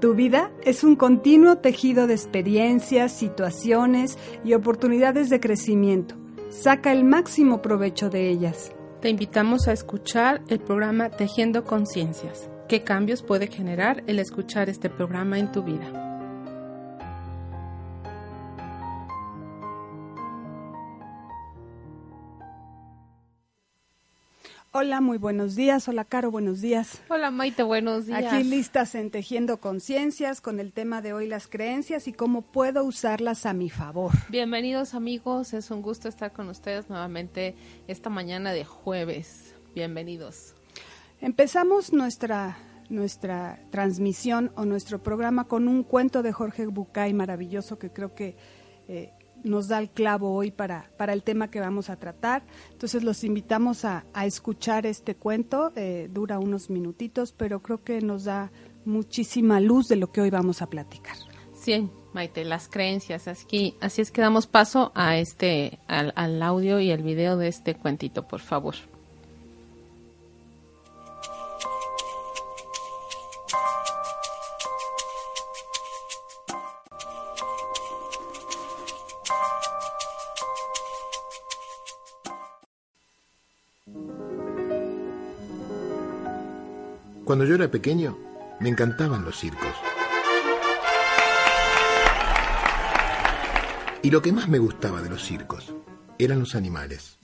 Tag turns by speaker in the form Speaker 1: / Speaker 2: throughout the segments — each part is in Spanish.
Speaker 1: Tu vida es un continuo tejido de experiencias, situaciones y oportunidades de crecimiento. Saca el máximo provecho de ellas.
Speaker 2: Te invitamos a escuchar el programa Tejiendo Conciencias. ¿Qué cambios puede generar el escuchar este programa en tu vida?
Speaker 1: Hola, muy buenos días. Hola, Caro, buenos días.
Speaker 2: Hola, Maite, buenos días.
Speaker 1: Aquí listas en Tejiendo Conciencias con el tema de hoy, las creencias y cómo puedo usarlas a mi favor.
Speaker 2: Bienvenidos, amigos. Es un gusto estar con ustedes nuevamente esta mañana de jueves. Bienvenidos.
Speaker 1: Empezamos nuestra nuestra transmisión o nuestro programa con un cuento de Jorge Bucay maravilloso que creo que eh, nos da el clavo hoy para, para el tema que vamos a tratar. Entonces los invitamos a, escuchar este cuento, eh, dura unos minutitos, pero creo que nos da muchísima luz de lo que hoy vamos a platicar.
Speaker 2: Sí, Maite, las creencias. Así, así es que damos paso a este, al, al audio y el video de este cuentito, por favor.
Speaker 3: Cuando yo era pequeño, me encantaban los circos. Y lo que más me gustaba de los circos eran los animales.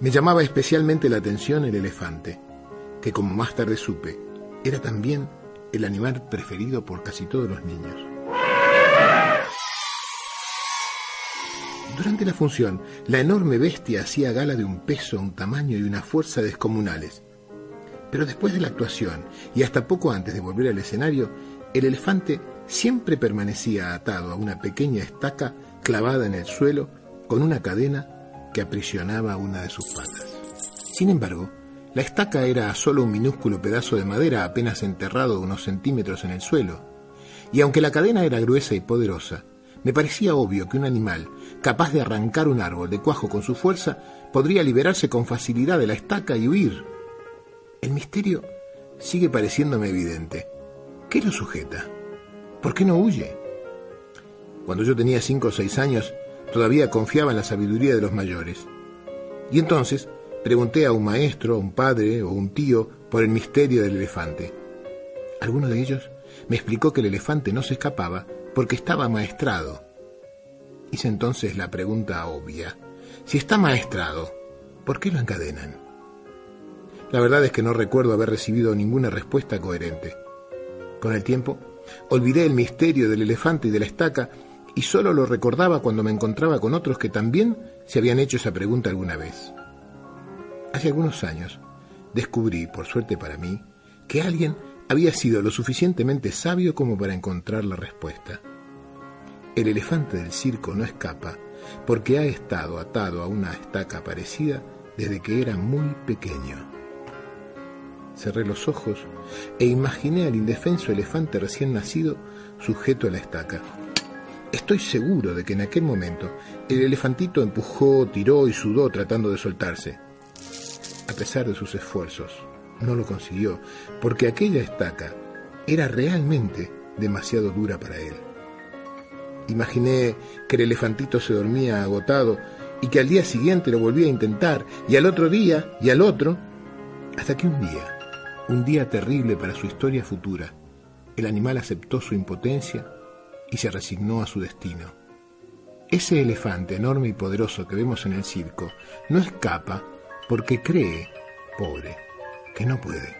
Speaker 3: Me llamaba especialmente la atención el elefante, que como más tarde supe, era también el animal preferido por casi todos los niños. Durante la función, la enorme bestia hacía gala de un peso, un tamaño y una fuerza descomunales. Pero después de la actuación, y hasta poco antes de volver al escenario, el elefante siempre permanecía atado a una pequeña estaca clavada en el suelo con una cadena que aprisionaba una de sus patas. Sin embargo, la estaca era solo un minúsculo pedazo de madera apenas enterrado unos centímetros en el suelo, y aunque la cadena era gruesa y poderosa, me parecía obvio que un animal, capaz de arrancar un árbol de cuajo con su fuerza, podría liberarse con facilidad de la estaca y huir. El misterio sigue pareciéndome evidente. ¿Qué lo sujeta? ¿Por qué no huye? Cuando yo tenía cinco o seis años, todavía confiaba en la sabiduría de los mayores. Y entonces pregunté a un maestro, a un padre o un tío por el misterio del elefante. Alguno de ellos me explicó que el elefante no se escapaba porque estaba maestrado. Hice entonces la pregunta obvia. Si está maestrado, ¿por qué lo encadenan? La verdad es que no recuerdo haber recibido ninguna respuesta coherente. Con el tiempo, olvidé el misterio del elefante y de la estaca y solo lo recordaba cuando me encontraba con otros que también se habían hecho esa pregunta alguna vez. Hace algunos años descubrí, por suerte para mí, que alguien había sido lo suficientemente sabio como para encontrar la respuesta. El elefante del circo no escapa porque ha estado atado a una estaca parecida desde que era muy pequeño. Cerré los ojos e imaginé al indefenso elefante recién nacido sujeto a la estaca. Estoy seguro de que en aquel momento el elefantito empujó, tiró y sudó tratando de soltarse. A pesar de sus esfuerzos, no lo consiguió, porque aquella estaca era realmente demasiado dura para él. Imaginé que el elefantito se dormía agotado y que al día siguiente lo volvía a intentar, y al otro día, y al otro, hasta que un día, un día terrible para su historia futura, el animal aceptó su impotencia y se resignó a su destino. Ese elefante enorme y poderoso que vemos en el circo no escapa porque cree, pobre, que no puede.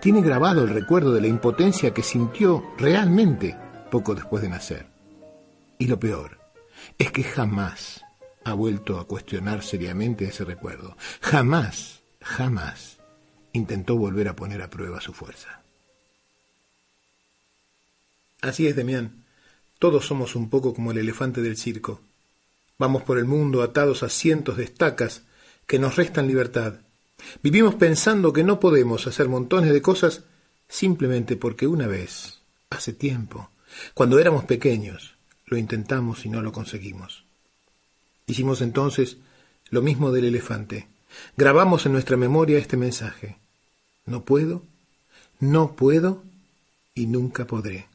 Speaker 3: Tiene grabado el recuerdo de la impotencia que sintió realmente poco después de nacer. Y lo peor es que jamás ha vuelto a cuestionar seriamente ese recuerdo. Jamás, jamás intentó volver a poner a prueba su fuerza. Así es, Demián. Todos somos un poco como el elefante del circo. Vamos por el mundo atados a cientos de estacas que nos restan libertad Vivimos pensando que no podemos hacer montones de cosas simplemente porque una vez, hace tiempo, cuando éramos pequeños, lo intentamos y no lo conseguimos. Hicimos entonces Lo mismo del elefante. Grabamos en nuestra memoria este mensaje. No puedo, no puedo y nunca podré.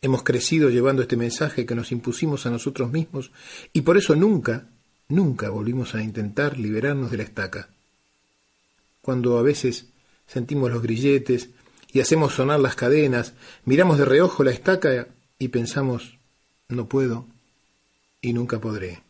Speaker 3: Hemos crecido llevando este mensaje que nos impusimos a nosotros mismos y por eso nunca, nunca volvimos a intentar liberarnos de la estaca. Cuando a veces sentimos los grilletes y hacemos sonar las cadenas, miramos de reojo la estaca y pensamos, no puedo y nunca podré.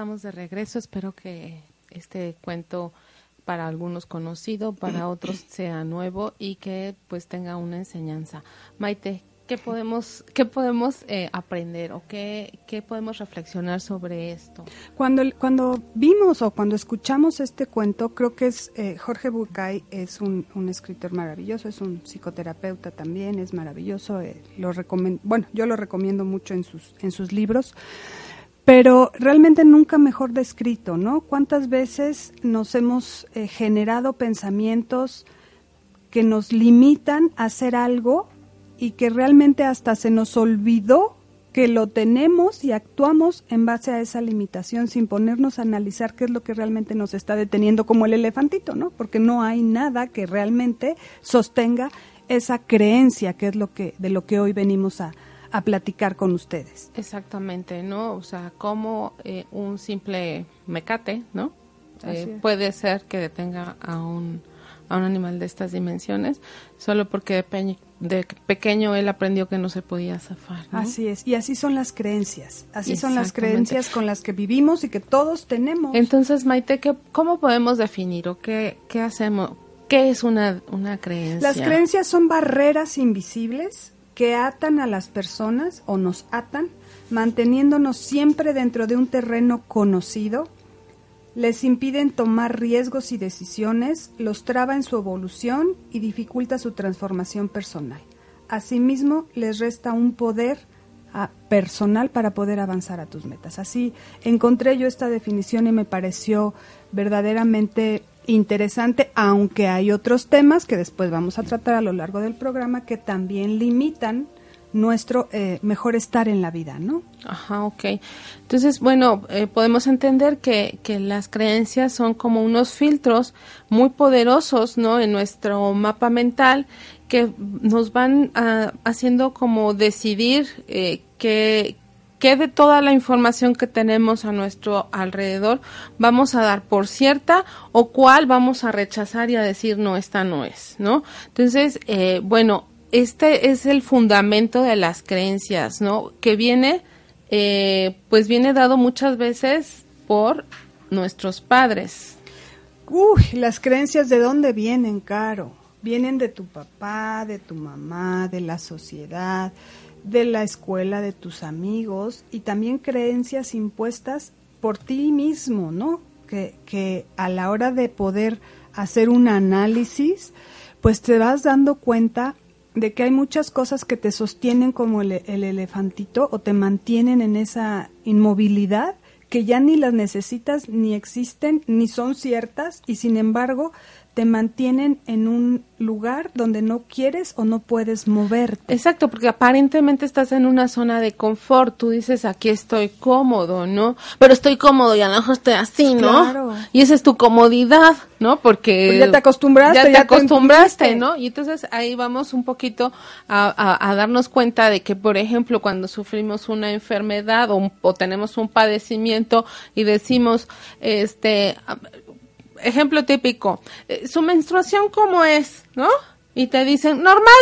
Speaker 2: estamos de regreso. Espero que este cuento para algunos conocido, para otros sea nuevo y que pues tenga una enseñanza. Maite, ¿qué podemos, qué podemos eh, aprender o qué, qué, podemos reflexionar sobre esto?
Speaker 1: Cuando, cuando vimos o cuando escuchamos este cuento, creo que es eh, Jorge Bucay es un, un, escritor maravilloso, es un psicoterapeuta también, es maravilloso. Eh, lo bueno, yo lo recomiendo mucho en sus, en sus libros pero realmente nunca mejor descrito, ¿no? ¿Cuántas veces nos hemos eh, generado pensamientos que nos limitan a hacer algo y que realmente hasta se nos olvidó que lo tenemos y actuamos en base a esa limitación sin ponernos a analizar qué es lo que realmente nos está deteniendo como el elefantito, ¿no? Porque no hay nada que realmente sostenga esa creencia que es lo que de lo que hoy venimos a, a platicar con ustedes.
Speaker 2: Exactamente, ¿no? O sea, como eh, un simple mecate, ¿no? Eh, puede ser que detenga a un, a un animal de estas dimensiones solo porque de, pequeño él aprendió que no se podía zafar.
Speaker 1: Así es, y así son las creencias, así son las creencias con las que vivimos y que todos tenemos.
Speaker 2: Entonces, Maite, ¿qué, ¿cómo podemos definir o qué, qué hacemos? ¿Qué es una, una creencia?
Speaker 1: Las creencias son barreras invisibles que atan a las personas o nos atan, manteniéndonos siempre dentro de un terreno conocido, les impiden tomar riesgos y decisiones, los traba en su evolución y dificulta su transformación personal. Asimismo, les resta un poder ah, personal para poder avanzar a tus metas. Así encontré yo esta definición y me pareció verdaderamente interesante, aunque hay otros temas que después vamos a tratar a lo largo del programa que también limitan nuestro eh, mejor estar en la vida, ¿no?
Speaker 2: Ajá, ok. Entonces, bueno, eh, podemos entender que, que las creencias son como unos filtros muy poderosos, ¿no? En nuestro mapa mental que nos van ah, haciendo como decidir eh, qué, qué de toda la información que tenemos a nuestro alrededor vamos a dar por cierta o cuál vamos a rechazar y a decir no, esta no es, ¿no? Entonces, eh, bueno, este es el fundamento de las creencias, ¿no? Que viene, eh, pues viene dado muchas veces por nuestros padres.
Speaker 1: Uy, las creencias de dónde vienen, Caro. Vienen de tu papá, de tu mamá, de la sociedad, de la escuela, de tus amigos y también creencias impuestas por ti mismo, ¿no? Que, que a la hora de poder hacer un análisis, pues te vas dando cuenta de que hay muchas cosas que te sostienen como el, el, elefantito o te mantienen en esa inmovilidad que ya ni las necesitas, ni existen, ni son ciertas y sin embargo te mantienen en un lugar donde no quieres o no puedes moverte.
Speaker 2: Exacto, porque aparentemente estás en una zona de confort, tú dices aquí estoy cómodo, ¿no? Pero estoy cómodo y a lo mejor estoy así, ¿no? Claro. Y esa es tu comodidad, ¿no? Porque
Speaker 1: pues ya te acostumbraste,
Speaker 2: ya te acostumbraste, ¿no? Y entonces ahí vamos un poquito a, darnos cuenta de que, por ejemplo, cuando sufrimos una enfermedad o, o tenemos un padecimiento y decimos, este, ejemplo típico, eh, su menstruación cómo es, ¿no? Y te dicen, normal.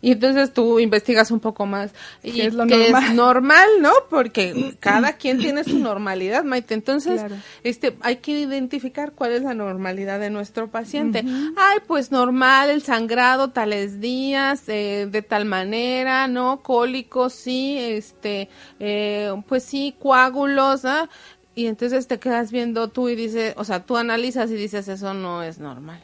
Speaker 2: Y entonces tú investigas un poco más. Y es lo normal? es normal, ¿no? Porque cada quien tiene su normalidad, Maite. Entonces, este, hay que identificar cuál es la normalidad de nuestro paciente. Ay, pues normal, el sangrado tales días, eh, de tal manera, ¿no? Cólicos, sí, este, eh, pues sí, coágulos, ¿ah? Y entonces te quedas viendo tú y dices, o sea, tú analizas y dices, eso no es normal.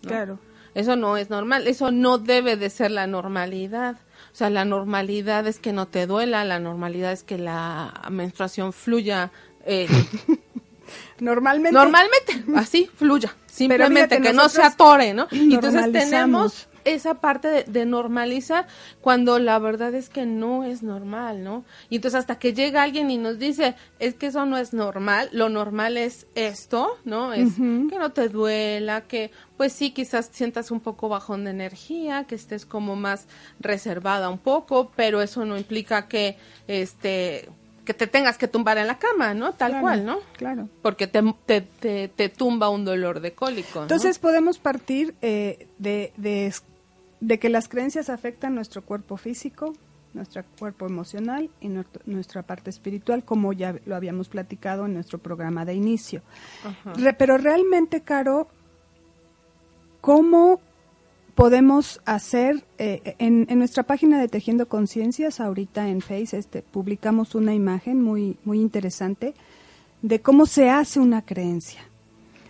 Speaker 1: Claro.
Speaker 2: Eso no es normal, eso no debe de ser la normalidad. O sea, la normalidad es que no te duela, la normalidad es que la menstruación fluya. Eh,
Speaker 1: normalmente.
Speaker 2: Normalmente, así, fluya. Simplemente que no se atore, ¿no? Y entonces tenemos esa parte de, normalizar cuando la verdad es que no es normal, ¿no? Y entonces hasta que llega alguien y nos dice, es que eso no es normal, lo normal es esto, ¿no? Es que no te duela, que pues sí, quizás sientas un poco bajón de energía, que estés como más reservada un poco, pero eso no implica que este que te tengas que tumbar en la cama, ¿no? Tal cual, ¿no?
Speaker 1: Claro.
Speaker 2: Porque te, te, te, tumba un dolor de cólico.
Speaker 1: Entonces podemos partir eh, de, de, de que las creencias afectan nuestro cuerpo físico, nuestro cuerpo emocional y nuestra parte espiritual, como ya lo habíamos platicado en nuestro programa de inicio. pero realmente, Caro, ¿cómo podemos hacer eh, en, nuestra página de Tejiendo Conciencias, ahorita en Face, este, publicamos una imagen muy, muy interesante de cómo se hace una creencia.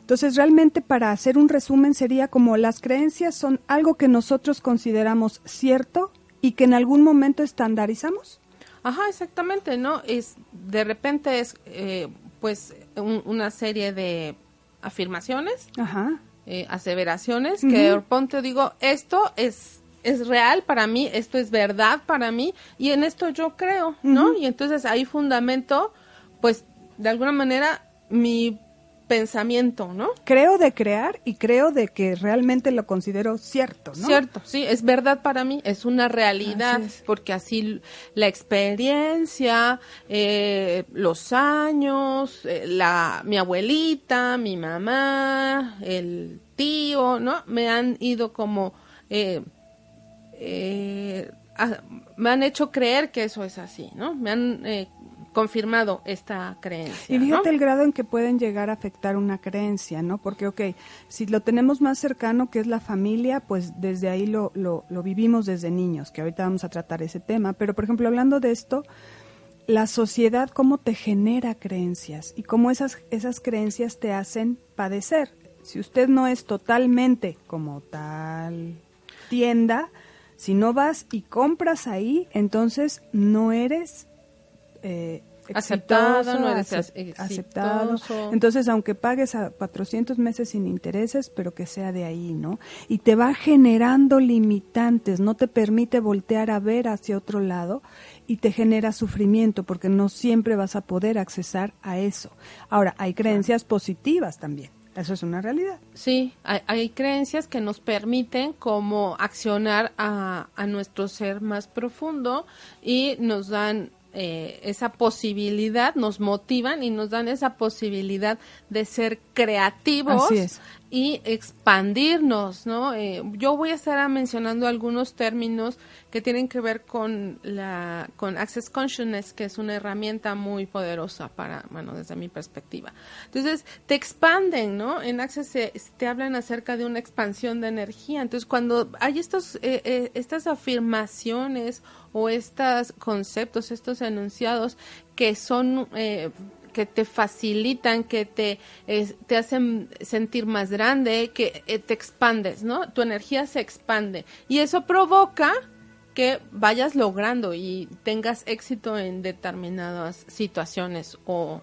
Speaker 1: Entonces, realmente para hacer un resumen sería como las creencias son algo que nosotros consideramos cierto y que en algún momento estandarizamos.
Speaker 2: Ajá, exactamente, ¿no? Es de repente es eh, pues una serie de afirmaciones,
Speaker 1: Ajá.
Speaker 2: Eh, aseveraciones que de pronto digo esto es es real para mí, esto es verdad para mí y en esto yo creo, ¿no? Y entonces ahí fundamento, pues de alguna manera mi pensamiento, ¿no?
Speaker 1: Creo de crear y creo de que realmente lo considero cierto, ¿no?
Speaker 2: Cierto, sí, es verdad para mí, es una realidad, porque así la experiencia, eh, los años, eh, la, mi abuelita, mi mamá, el tío, ¿no? Me han ido como... Eh, me han hecho creer que eso es así, ¿no? Me han confirmado esta creencia.
Speaker 1: Y fíjate el grado en que pueden llegar a afectar una creencia, ¿no? Porque, ok, si lo tenemos más cercano, que es la familia, pues desde ahí lo, lo, lo vivimos desde niños, que ahorita vamos a tratar ese tema. Pero, por ejemplo, hablando de esto, la sociedad, cómo te genera creencias y cómo esas, esas creencias te hacen padecer. Si usted no es totalmente como tal tienda, si no vas y compras ahí, entonces no eres eh,
Speaker 2: aceptado, no eres
Speaker 1: aceptado. Entonces, aunque pagues a 400 meses sin intereses, pero que sea de ahí, ¿no? Y te va generando limitantes, no te permite voltear a ver hacia otro lado y te genera sufrimiento porque no siempre vas a poder accesar a eso. Ahora, hay creencias positivas también. Eso es una realidad.
Speaker 2: Sí, hay, hay creencias que nos permiten como accionar a, a nuestro ser más profundo y nos dan eh, esa posibilidad, nos motivan y nos dan esa posibilidad de ser creativos y expandirnos, ¿no? Eh, yo voy a estar mencionando algunos términos que tienen que ver con la con Access Consciousness, que es una herramienta muy poderosa para, bueno, desde mi perspectiva. Entonces, te expanden, ¿no? En Access te hablan acerca de una expansión de energía. Entonces, cuando hay estos eh, estas afirmaciones o estos conceptos, estos enunciados que son eh, que te facilitan, que te, te hacen sentir más grande, que eh, te expandes, ¿no? Tu energía se expande y eso provoca que vayas logrando y tengas éxito en determinadas situaciones o,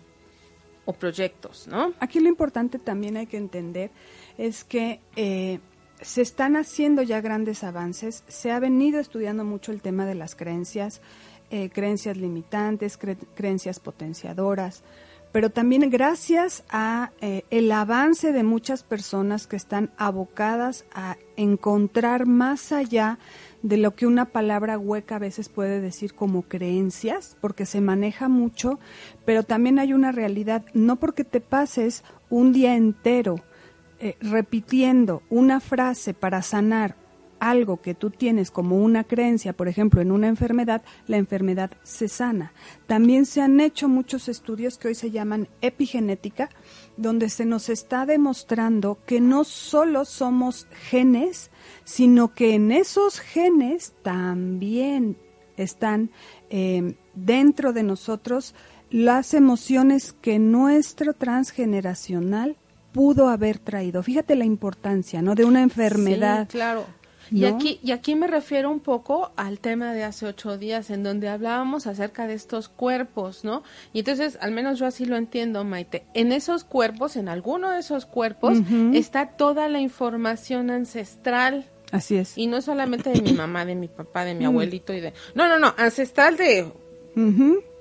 Speaker 2: o proyectos, ¿no?
Speaker 1: Aquí lo importante también hay que entender es que eh, se están haciendo ya grandes avances, se ha venido estudiando mucho el tema de las creencias, eh, creencias limitantes, creencias potenciadoras, pero también gracias a eh, el avance de muchas personas que están abocadas a encontrar más allá de lo que una palabra hueca a veces puede decir como creencias, porque se maneja mucho, pero también hay una realidad, no porque te pases un día entero eh, repitiendo una frase para sanar algo que tú tienes como una creencia, por ejemplo, en una enfermedad, la enfermedad se sana. También se han hecho muchos estudios que hoy se llaman epigenética, donde se nos está demostrando que no solo somos genes, sino que en esos genes también están eh, dentro de nosotros las emociones que nuestro transgeneracional pudo haber traído. Fíjate la importancia, ¿no? De una enfermedad.
Speaker 2: Sí, claro. Y aquí, y aquí me refiero un poco al tema de hace ocho días, en donde hablábamos acerca de estos cuerpos, ¿no? Y entonces, al menos yo así lo entiendo, Maite. En esos cuerpos, en alguno de esos cuerpos, está toda la información ancestral.
Speaker 1: Así es.
Speaker 2: Y no solamente de mi mamá, de mi papá, de mi mm. abuelito y de... No, no, no, ancestral de...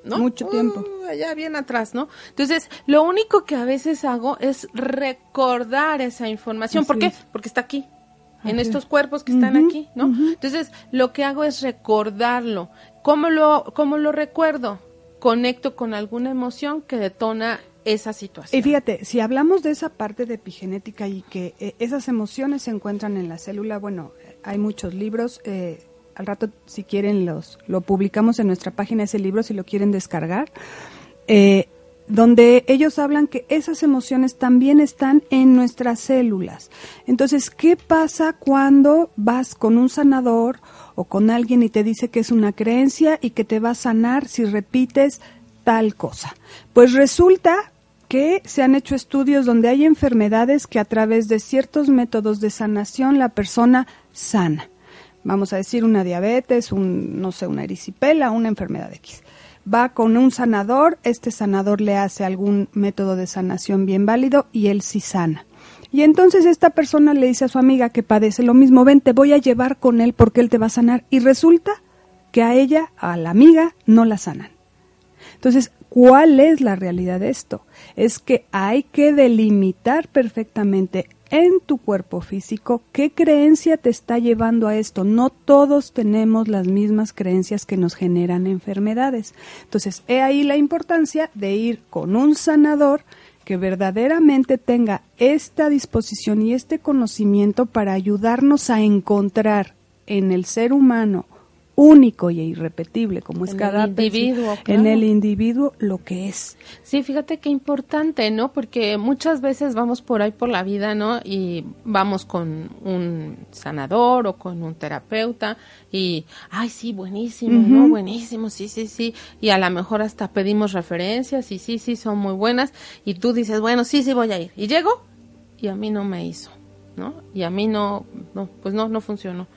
Speaker 1: ¿no? Mucho tiempo.
Speaker 2: Uh, allá bien atrás, ¿no? Entonces, lo único que a veces hago es recordar esa información. ¿Por qué? Porque está aquí, en estos cuerpos que están aquí, ¿no? Entonces, lo que hago es recordarlo. ¿Cómo lo, cómo lo recuerdo? Conecto con alguna emoción que detona esa situación.
Speaker 1: Y fíjate, si hablamos de esa parte de epigenética y que eh, esas emociones se encuentran en la célula, bueno, hay muchos libros. Eh, al rato, si quieren, los lo publicamos en nuestra página ese libro, si lo quieren descargar. Eh, donde ellos hablan que esas emociones también están en nuestras células. Entonces, ¿qué pasa cuando vas con un sanador o con alguien y te dice que es una creencia y que te va a sanar si repites tal cosa? Pues resulta que se han hecho estudios donde hay enfermedades que a través de ciertos métodos de sanación la persona sana. Vamos a decir una diabetes, un, no sé, una erisipela, una enfermedad X va con un sanador, este sanador le hace algún método de sanación bien válido y él sí sana. Y entonces esta persona le dice a su amiga que padece lo mismo, ven, te voy a llevar con él porque él te va a sanar. Y resulta que a ella, a la amiga, no la sanan. Entonces, ¿cuál es la realidad de esto? Es que hay que delimitar perfectamente en tu cuerpo físico, ¿qué creencia te está llevando a esto? No todos tenemos las mismas creencias que nos generan enfermedades. Entonces, he ahí la importancia de ir con un sanador que verdaderamente tenga esta disposición y este conocimiento para ayudarnos a encontrar en el ser humano único y irrepetible como es cada
Speaker 2: individuo
Speaker 1: en el individuo lo que es.
Speaker 2: Sí fíjate qué importante no porque muchas veces vamos por ahí por la vida no y vamos con un sanador o con un terapeuta y ay sí buenísimo no buenísimo sí sí sí y a lo mejor hasta pedimos referencias y sí sí son muy buenas. Y tú dices bueno sí sí voy a ir y llego y a mí no me hizo no y a mí no no pues no no funcionó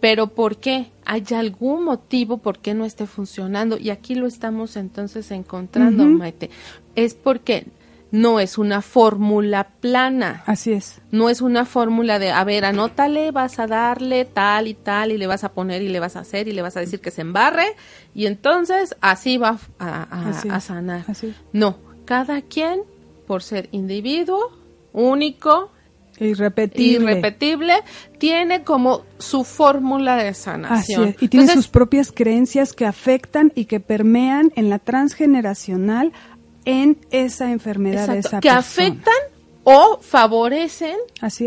Speaker 2: pero ¿por qué? ¿Hay algún motivo por qué no esté funcionando? Y aquí lo estamos entonces encontrando, Maite. Es porque no es una fórmula plana.
Speaker 1: Así es.
Speaker 2: No es una fórmula de, a ver, anótale, vas a darle tal y tal, y le vas a poner y le vas a hacer y le vas a decir que se embarre, y entonces así va a, sanar. No, cada quien, por ser individuo, único,
Speaker 1: Irrepetible.
Speaker 2: Irrepetible, tiene como su fórmula de sanación.
Speaker 1: Y tiene sus propias creencias que afectan y que permean en la transgeneracional en esa enfermedad de esa
Speaker 2: que afectan o favorecen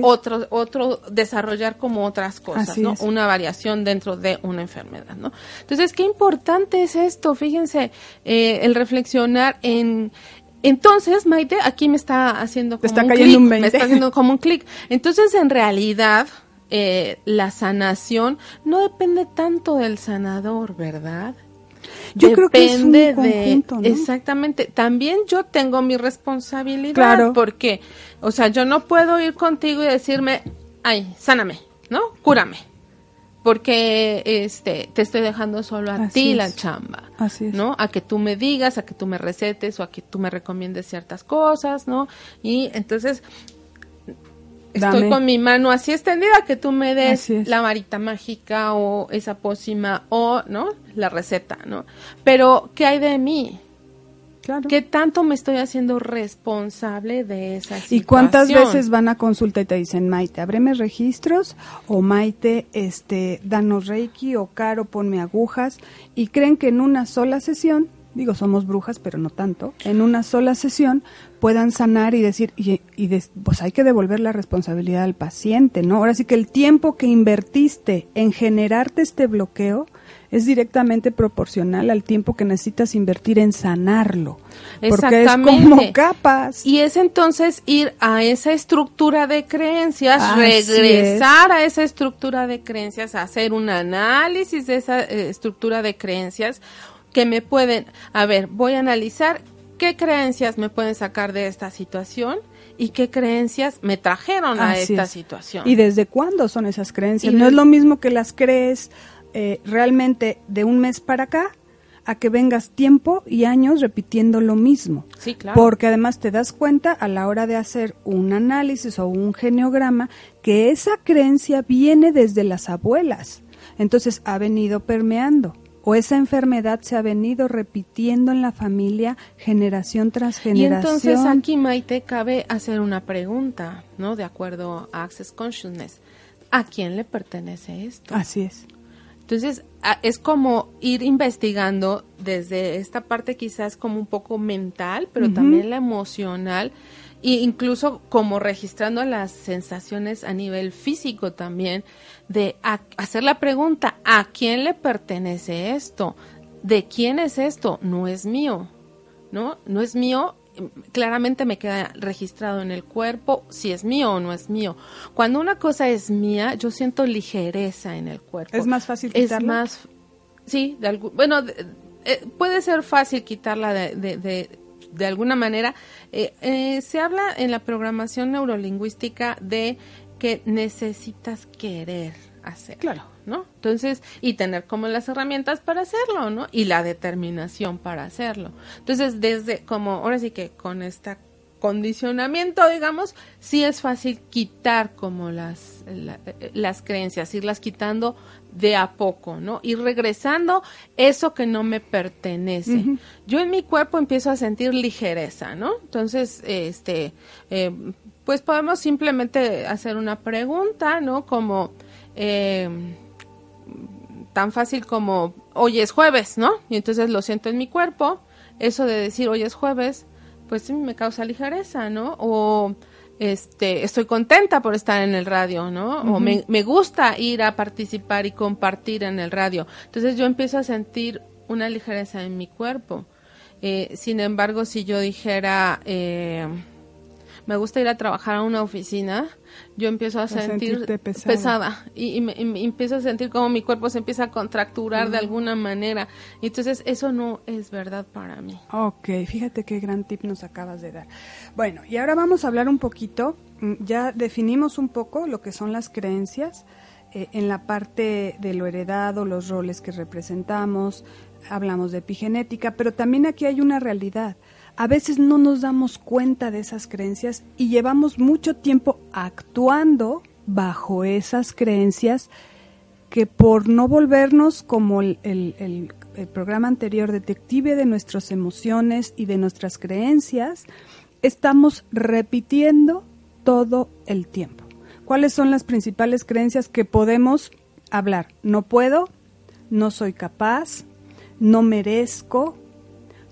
Speaker 2: otro, otro desarrollar como otras cosas, ¿no? Una variación dentro de una enfermedad, ¿no? Entonces, qué importante es esto, fíjense, eh, el reflexionar en, entonces, Maite, aquí me está haciendo como un clic, me está haciendo como un clic. Entonces, en realidad, eh, la sanación no depende tanto del sanador, ¿verdad?
Speaker 1: Yo creo que es un conjunto,
Speaker 2: de, exactamente. También yo tengo mi responsabilidad, claro. porque, o sea, yo no puedo ir contigo y decirme, ay, sáname, ¿no? Cúrame porque este te estoy dejando solo a ti la chamba,
Speaker 1: Así es.
Speaker 2: ¿no? A que tú me digas, a que tú me recetes o a que tú me recomiendes ciertas cosas, ¿no? Y entonces estoy con mi mano así extendida que tú me des la varita mágica o esa pócima o, ¿no? La receta, ¿no? Pero ¿qué hay de mí? ¿Qué tanto me estoy haciendo responsable de esa situación?
Speaker 1: ¿Y cuántas veces van a consulta y te dicen, Maite, ábreme registros? O Maite, este, danos Reiki o Caro, ponme agujas. Y creen que en una sola sesión, digo, somos brujas, pero no tanto, en una sola sesión puedan sanar y decir, y, pues hay que devolver la responsabilidad al paciente, ¿no? Ahora sí que el tiempo que invertiste en generarte este bloqueo, es directamente proporcional al tiempo que necesitas invertir en sanarlo. Porque es como capas.
Speaker 2: Y es entonces ir a esa estructura de creencias, regresar a esa estructura de creencias, hacer un análisis de esa eh, estructura de creencias que me pueden, a ver, voy a analizar qué creencias me pueden sacar de esta situación y qué creencias me trajeron a esta situación.
Speaker 1: ¿Y desde cuándo son esas creencias? no es lo mismo que las crees eh, realmente de un mes para acá a que vengas tiempo y años repitiendo lo mismo.
Speaker 2: Sí, claro.
Speaker 1: Porque además te das cuenta a la hora de hacer un análisis o un geneograma que esa creencia viene desde las abuelas. Entonces ha venido permeando o esa enfermedad se ha venido repitiendo en la familia generación tras generación.
Speaker 2: Y entonces aquí, Maite, cabe hacer una pregunta, ¿no? De acuerdo a Access Consciousness. ¿A quién le pertenece esto?
Speaker 1: Así es.
Speaker 2: Entonces, es como ir investigando desde esta parte quizás como un poco mental, pero también la emocional, e incluso como registrando las sensaciones a nivel físico también, de hacer la pregunta, ¿a quién le pertenece esto? ¿De quién es esto? No es mío, ¿no? No es mío, claramente me queda registrado en el cuerpo si es mío o no es mío. Cuando una cosa es mía, yo siento ligereza en el cuerpo.
Speaker 1: Es más fácil quitarla.
Speaker 2: Es más, sí, de bueno, eh, puede ser fácil quitarla de, de, de, alguna manera. Eh, eh, se habla en la programación neurolingüística de que necesitas querer hacer.
Speaker 1: Claro.
Speaker 2: ¿No? Entonces, y tener como las herramientas para hacerlo, ¿no? Y la determinación para hacerlo. Entonces, desde como, ahora sí que con este condicionamiento, digamos, sí es fácil quitar como las, las creencias, irlas quitando de a poco, ¿no? Ir regresando eso que no me pertenece. Yo en mi cuerpo empiezo a sentir ligereza, ¿no? Entonces, este, eh, pues podemos simplemente hacer una pregunta, ¿no? Como, eh, tan fácil como hoy es jueves, ¿no? Y entonces lo siento en mi cuerpo, eso de decir hoy es jueves, pues sí me causa ligereza, ¿no? O este, estoy contenta por estar en el radio, ¿no? O me, me, gusta ir a participar y compartir en el radio. Entonces yo empiezo a sentir una ligereza en mi cuerpo. Eh, sin embargo, si yo dijera, eh, me gusta ir a trabajar a una oficina, yo empiezo a, sentir pesada, y, me, empiezo a sentir como mi cuerpo se empieza a contracturar de alguna manera. Y entonces eso no es verdad para mí.
Speaker 1: Ok, fíjate qué gran tip nos acabas de dar. Bueno, y ahora vamos a hablar un poquito, mm, ya definimos un poco lo que son las creencias. Eh, en la parte de lo heredado, los roles que representamos, hablamos de epigenética, pero también aquí hay una realidad a veces no nos damos cuenta de esas creencias y llevamos mucho tiempo actuando bajo esas creencias que por no volvernos como el, programa anterior, detective de nuestras emociones y de nuestras creencias, estamos repitiendo todo el tiempo. ¿Cuáles son las principales creencias que podemos hablar? No puedo, no soy capaz, no merezco,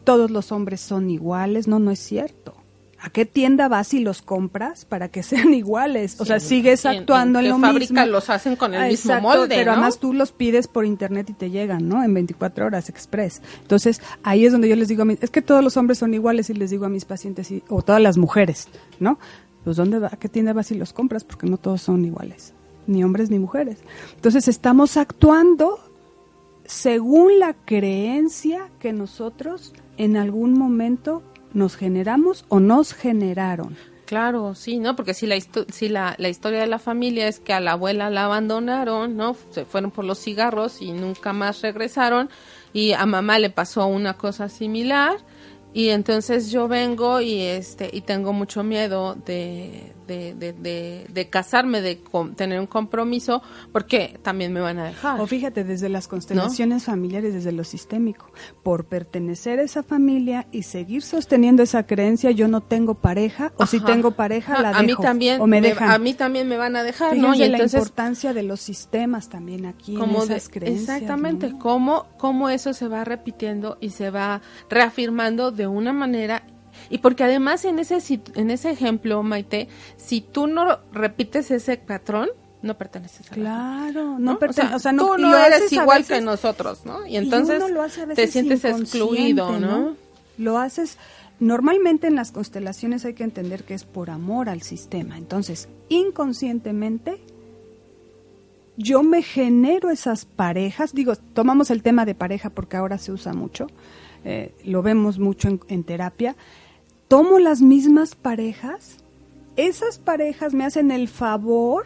Speaker 1: todos los hombres son iguales. No, no es cierto. ¿A qué tienda vas y los compras para que sean iguales? O sea, sigues actuando en, lo
Speaker 2: fábrica los hacen con el mismo molde,
Speaker 1: Pero además tú los pides por internet y te llegan, ¿no? En 24 horas express. Entonces, ahí es donde yo les digo a mí, es que todos los hombres son iguales y les digo a mis pacientes, o todas las mujeres, ¿no? Pues, ¿dónde va, ¿a qué tienda vas y los compras? Porque no todos son iguales, ni hombres ni mujeres. Entonces, estamos actuando según la creencia que nosotros en algún momento nos generamos o nos generaron.
Speaker 2: Claro, sí, ¿no? Porque si la, si la, la historia de la familia es que a la abuela la abandonaron, ¿no? Se fueron por los cigarros y nunca más regresaron y a mamá le pasó una cosa similar y entonces yo vengo y este y tengo mucho miedo de, de, de, de, casarme, de tener un compromiso, porque también me van a dejar.
Speaker 1: O fíjate, desde las constelaciones familiares, desde lo sistémico, por pertenecer a esa familia y seguir sosteniendo esa creencia, yo no tengo pareja, o si tengo pareja, la dejo,
Speaker 2: a mí también,
Speaker 1: o me, dejan.
Speaker 2: A mí también me van a dejar, ¿no?
Speaker 1: Y entonces, la importancia de los sistemas también aquí como en esas creencias.
Speaker 2: Exactamente, cómo, cómo eso se va repitiendo y se va reafirmando de una manera y porque además en ese, en ese ejemplo, Maite, si tú no repites ese patrón, no perteneces a
Speaker 1: Claro,
Speaker 2: no, o sea, no, tú no eres igual que nosotros, ¿no? Y entonces te sientes excluido, ¿no?
Speaker 1: Lo haces normalmente en las constelaciones hay que entender que es por amor al sistema. Entonces, inconscientemente yo me genero esas parejas, digo, tomamos el tema de pareja porque ahora se usa mucho, eh, lo vemos mucho en terapia, tomo las mismas parejas esas parejas me hacen el favor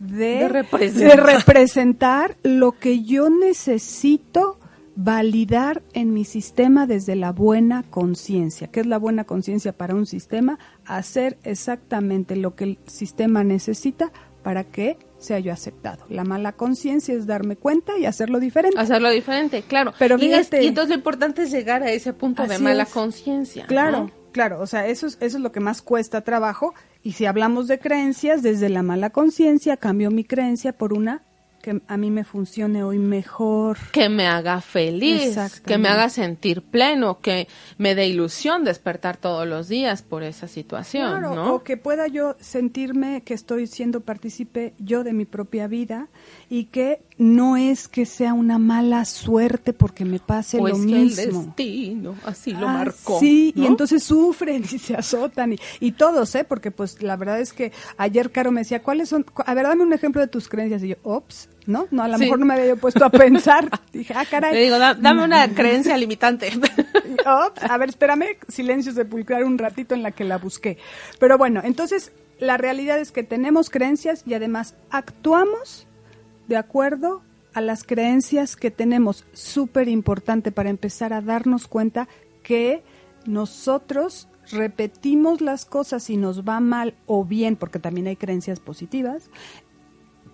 Speaker 1: de,
Speaker 2: De representar.
Speaker 1: de representar lo que yo necesito validar en mi sistema desde la buena conciencia. ¿Qué es la buena conciencia para un sistema? Hacer exactamente lo que el sistema necesita para que sea yo aceptado. La mala conciencia es darme cuenta y hacerlo diferente.
Speaker 2: Hacerlo diferente, claro.
Speaker 1: Pero
Speaker 2: y, es-
Speaker 1: fíjate-
Speaker 2: y entonces lo importante es llegar a ese punto de mala conciencia.
Speaker 1: Claro,
Speaker 2: ¿no?
Speaker 1: Claro, o sea, eso es, eso es lo que más cuesta trabajo. Y si hablamos de creencias, desde la mala conciencia cambio mi creencia por una que a mí me funcione hoy mejor.
Speaker 2: que me haga feliz, que me haga sentir pleno, que me dé ilusión despertar todos los días por esa situación,
Speaker 1: Claro,
Speaker 2: ¿no?
Speaker 1: o que pueda yo sentirme que estoy siendo partícipe yo de mi propia vida y que no es que sea una mala suerte porque me pase
Speaker 2: Pues
Speaker 1: lo
Speaker 2: que el
Speaker 1: mismo.
Speaker 2: destino así lo
Speaker 1: Ah,
Speaker 2: marcó.
Speaker 1: Sí, y entonces sufren y se azotan y, y todos, ¿eh? Porque pues la verdad es que ayer Caro me decía, ¿cuáles son? A ver, dame un ejemplo de tus creencias. Y yo, ops, ¿no? No, a lo
Speaker 2: Sí.
Speaker 1: mejor no me había yo puesto a pensar. Dije, ah, caray.
Speaker 2: Le digo, "Da- dame una creencia limitante.
Speaker 1: Ops, a ver, espérame, silencio sepulcral un ratito en la que la busqué. Pero bueno, entonces la realidad es que tenemos creencias y además actuamos de acuerdo a las creencias que tenemos. Súper importante para empezar a darnos cuenta que nosotros repetimos las cosas y nos va mal o bien, porque también hay creencias positivas,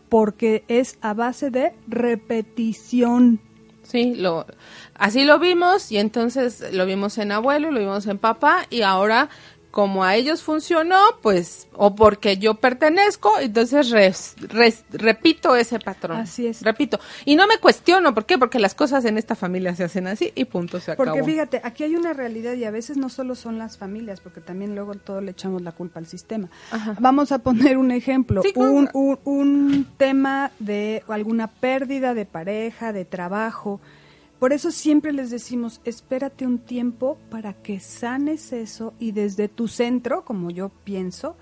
Speaker 1: porque es a base de repetición.
Speaker 2: Sí, lo, así lo vimos y entonces lo vimos en abuelo, lo vimos en papá y ahora como a ellos funcionó, pues, o porque yo pertenezco, entonces res- res- repito ese patrón.
Speaker 1: Así es.
Speaker 2: Repito. Y no me cuestiono, ¿por qué? Porque las cosas en esta familia se hacen así y punto, se acabó.
Speaker 1: Porque fíjate, aquí hay una realidad y a veces no solo son las familias, porque también luego todo le echamos la culpa al sistema.
Speaker 2: Ajá.
Speaker 1: Vamos a poner un ejemplo,
Speaker 2: Sí,
Speaker 1: un, un, un tema de alguna pérdida de pareja, de trabajo. Por eso siempre les decimos, espérate un tiempo para que sanes eso y desde tu centro, como yo pienso,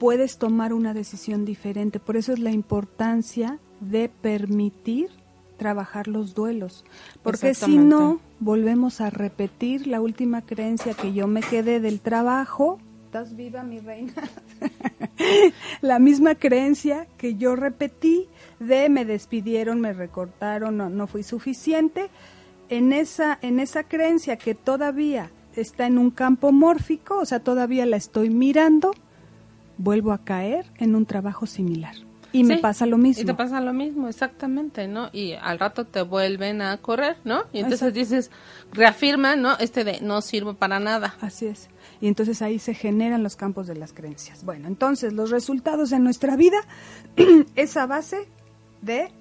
Speaker 1: puedes tomar una decisión diferente. Por eso es la importancia de permitir trabajar los duelos. Porque si no, volvemos a repetir la última creencia que yo me quedé del trabajo. ¿Estás viva, mi reina? la misma creencia que yo repetí de me despidieron, me recortaron, no, no fui suficiente. En esa, en esa creencia que todavía está en un campo mórfico, o sea, todavía la estoy mirando, vuelvo a caer en un trabajo similar. Y me pasa lo mismo.
Speaker 2: Y te pasa lo mismo, exactamente, ¿no? Y al rato te vuelven a correr, ¿no? Y entonces
Speaker 1: Exacto.
Speaker 2: dices, reafirma, ¿no? Este de no sirvo para nada.
Speaker 1: Así es. Y entonces ahí se generan los campos de las creencias. Bueno, entonces los resultados en nuestra vida es a base de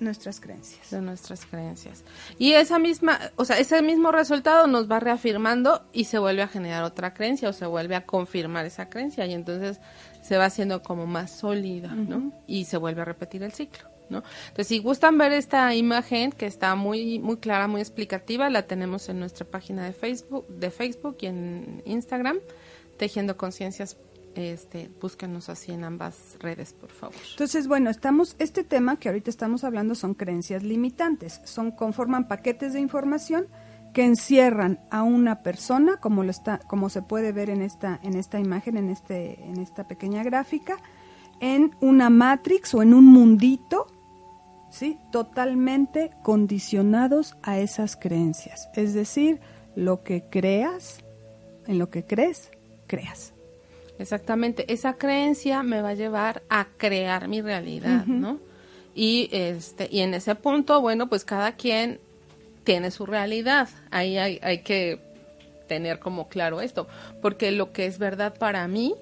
Speaker 1: nuestras creencias.
Speaker 2: de nuestras creencias. Y esa misma, o sea, ese mismo resultado nos va reafirmando y se vuelve a generar otra creencia o se vuelve a confirmar esa creencia y entonces se va haciendo como más sólida, ¿no? Y se vuelve a repetir el ciclo, Entonces, si gustan ver esta imagen que está muy muy clara, muy explicativa, la tenemos en nuestra página de Facebook, de Facebook y en Instagram, Tejiendo Conciencias este, búsquenos así en ambas redes, por favor.
Speaker 1: Entonces, bueno, estamos, este tema que ahorita estamos hablando son creencias limitantes, son, conforman paquetes de información que encierran a una persona, como lo está, como se puede ver en esta, en esta imagen, en este, en esta pequeña gráfica, en una matrix o en un mundito, sí, totalmente condicionados a esas creencias. Es decir, lo que creas, en lo que crees, creas.
Speaker 2: Exactamente, esa creencia me va a llevar a crear mi realidad, ¿no? Y este y en ese punto, bueno, pues cada quien tiene su realidad. Ahí hay, hay que tener como claro esto, porque lo que es verdad para mí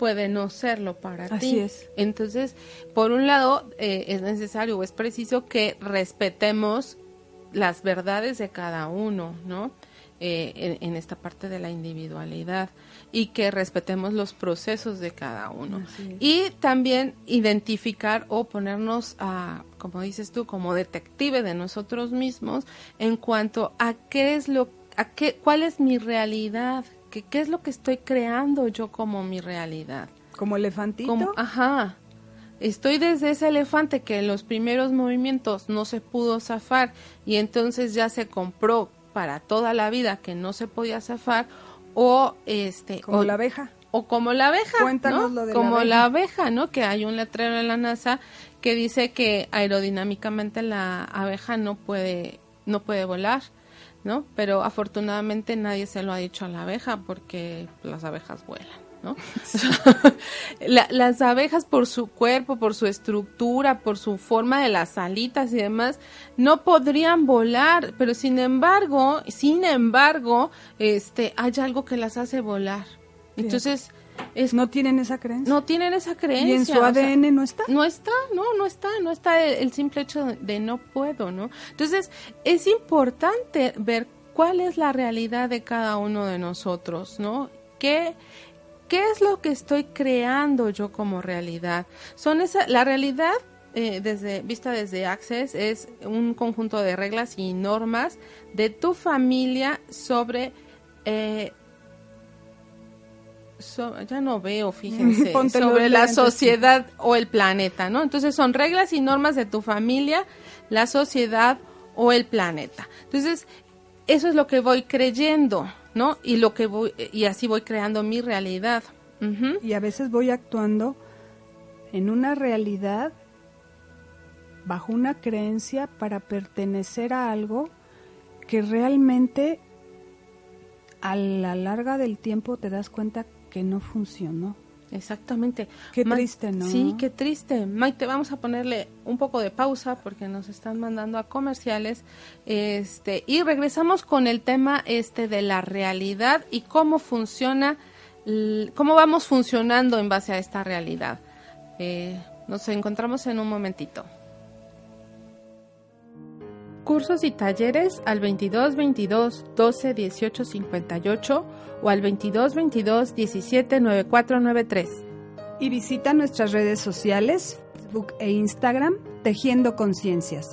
Speaker 2: puede no serlo para ti.
Speaker 1: Así es.
Speaker 2: Entonces, por un lado, eh, es necesario o es preciso que respetemos las verdades de cada uno, ¿no? Eh, en, en esta parte de la individualidad y que respetemos los procesos de cada uno. Y también identificar o ponernos a, como dices tú, como detective de nosotros mismos en cuanto a qué es lo, a qué, cuál es mi realidad, qué, qué es lo que estoy creando yo como mi realidad.
Speaker 1: Como elefantito.
Speaker 2: Como, ajá. Estoy desde ese elefante que en los primeros movimientos no se pudo zafar y entonces ya se compró para toda la vida que no se podía zafar o este
Speaker 1: como
Speaker 2: o-
Speaker 1: la abeja.
Speaker 2: o como la abeja,
Speaker 1: Cuéntanos
Speaker 2: ¿no?
Speaker 1: lo de
Speaker 2: como
Speaker 1: la
Speaker 2: la
Speaker 1: abeja.
Speaker 2: abeja, ¿no? Que hay un letrero en la NASA que dice que aerodinámicamente la abeja no puede no puede volar, ¿no? Pero afortunadamente nadie se lo ha dicho a la abeja porque las abejas vuelan. ¿no? La- las abejas por su cuerpo, por su estructura, por su forma de las alitas y demás, no podrían volar, pero sin embargo, sin embargo, este, hay algo que las hace volar. Entonces, es,
Speaker 1: ¿No tienen esa creencia?
Speaker 2: no tienen esa creencia.
Speaker 1: ¿Y en su
Speaker 2: o sea,
Speaker 1: ADN no está?
Speaker 2: no está, no, no está, no está el, el simple hecho de no puedo, ¿no? Entonces, es importante ver cuál es la realidad de cada uno de nosotros, ¿no? ¿Qué, qué es lo que estoy creando yo como realidad? Son esa, la realidad eh, desde vista desde Access es un conjunto de reglas y normas de tu familia sobre eh, so- ya no veo, fíjense,
Speaker 1: Ponte los
Speaker 2: sobre la sociedad o el planeta, ¿no? Entonces son reglas y normas de tu familia, la sociedad o el planeta. Entonces, eso es lo que voy creyendo, ¿no? Y lo que voy y así voy creando mi realidad.
Speaker 1: Y a veces voy actuando en una realidad bajo una creencia para pertenecer a algo que realmente a la larga del tiempo te das cuenta que no funcionó.
Speaker 2: Exactamente.
Speaker 1: Qué
Speaker 2: Ma-
Speaker 1: triste, ¿no?
Speaker 2: Sí, qué triste. Maite, vamos a ponerle un poco de pausa porque nos están mandando a comerciales. Este, y regresamos con el tema este de la realidad y cómo funciona, cómo vamos funcionando en base a esta realidad. Eh, nos encontramos en un momentito. Cursos y talleres al 22 22 12 18 58 o al 22 22 17 94 93.
Speaker 1: Y visita nuestras redes sociales, Facebook e Instagram, Tejiendo Conciencias.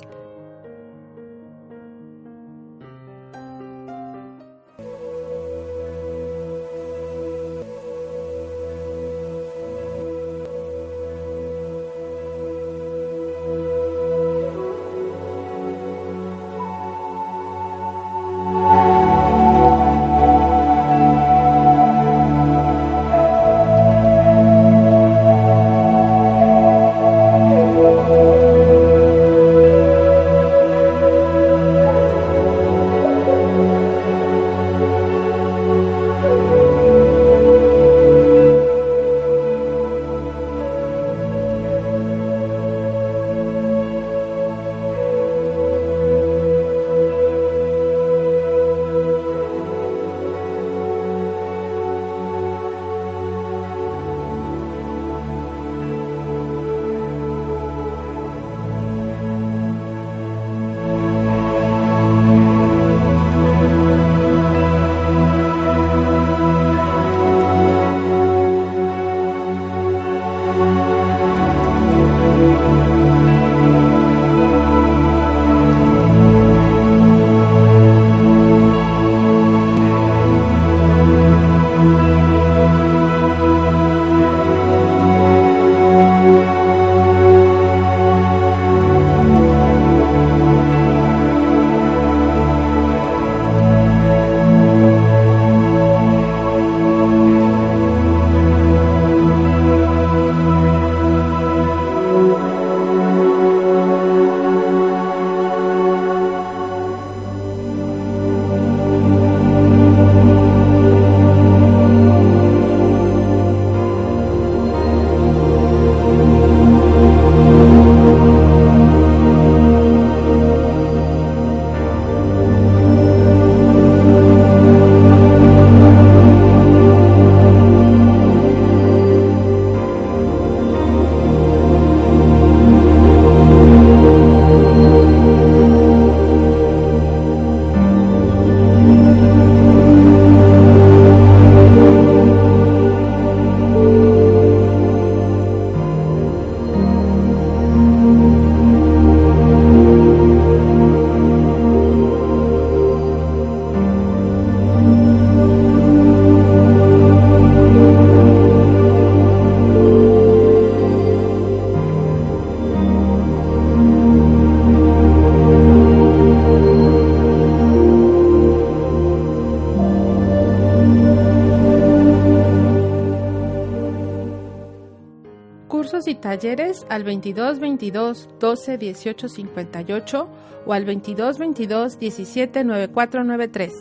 Speaker 2: Talleres al 22 22 12 18 58 o al 22 22 17 9493.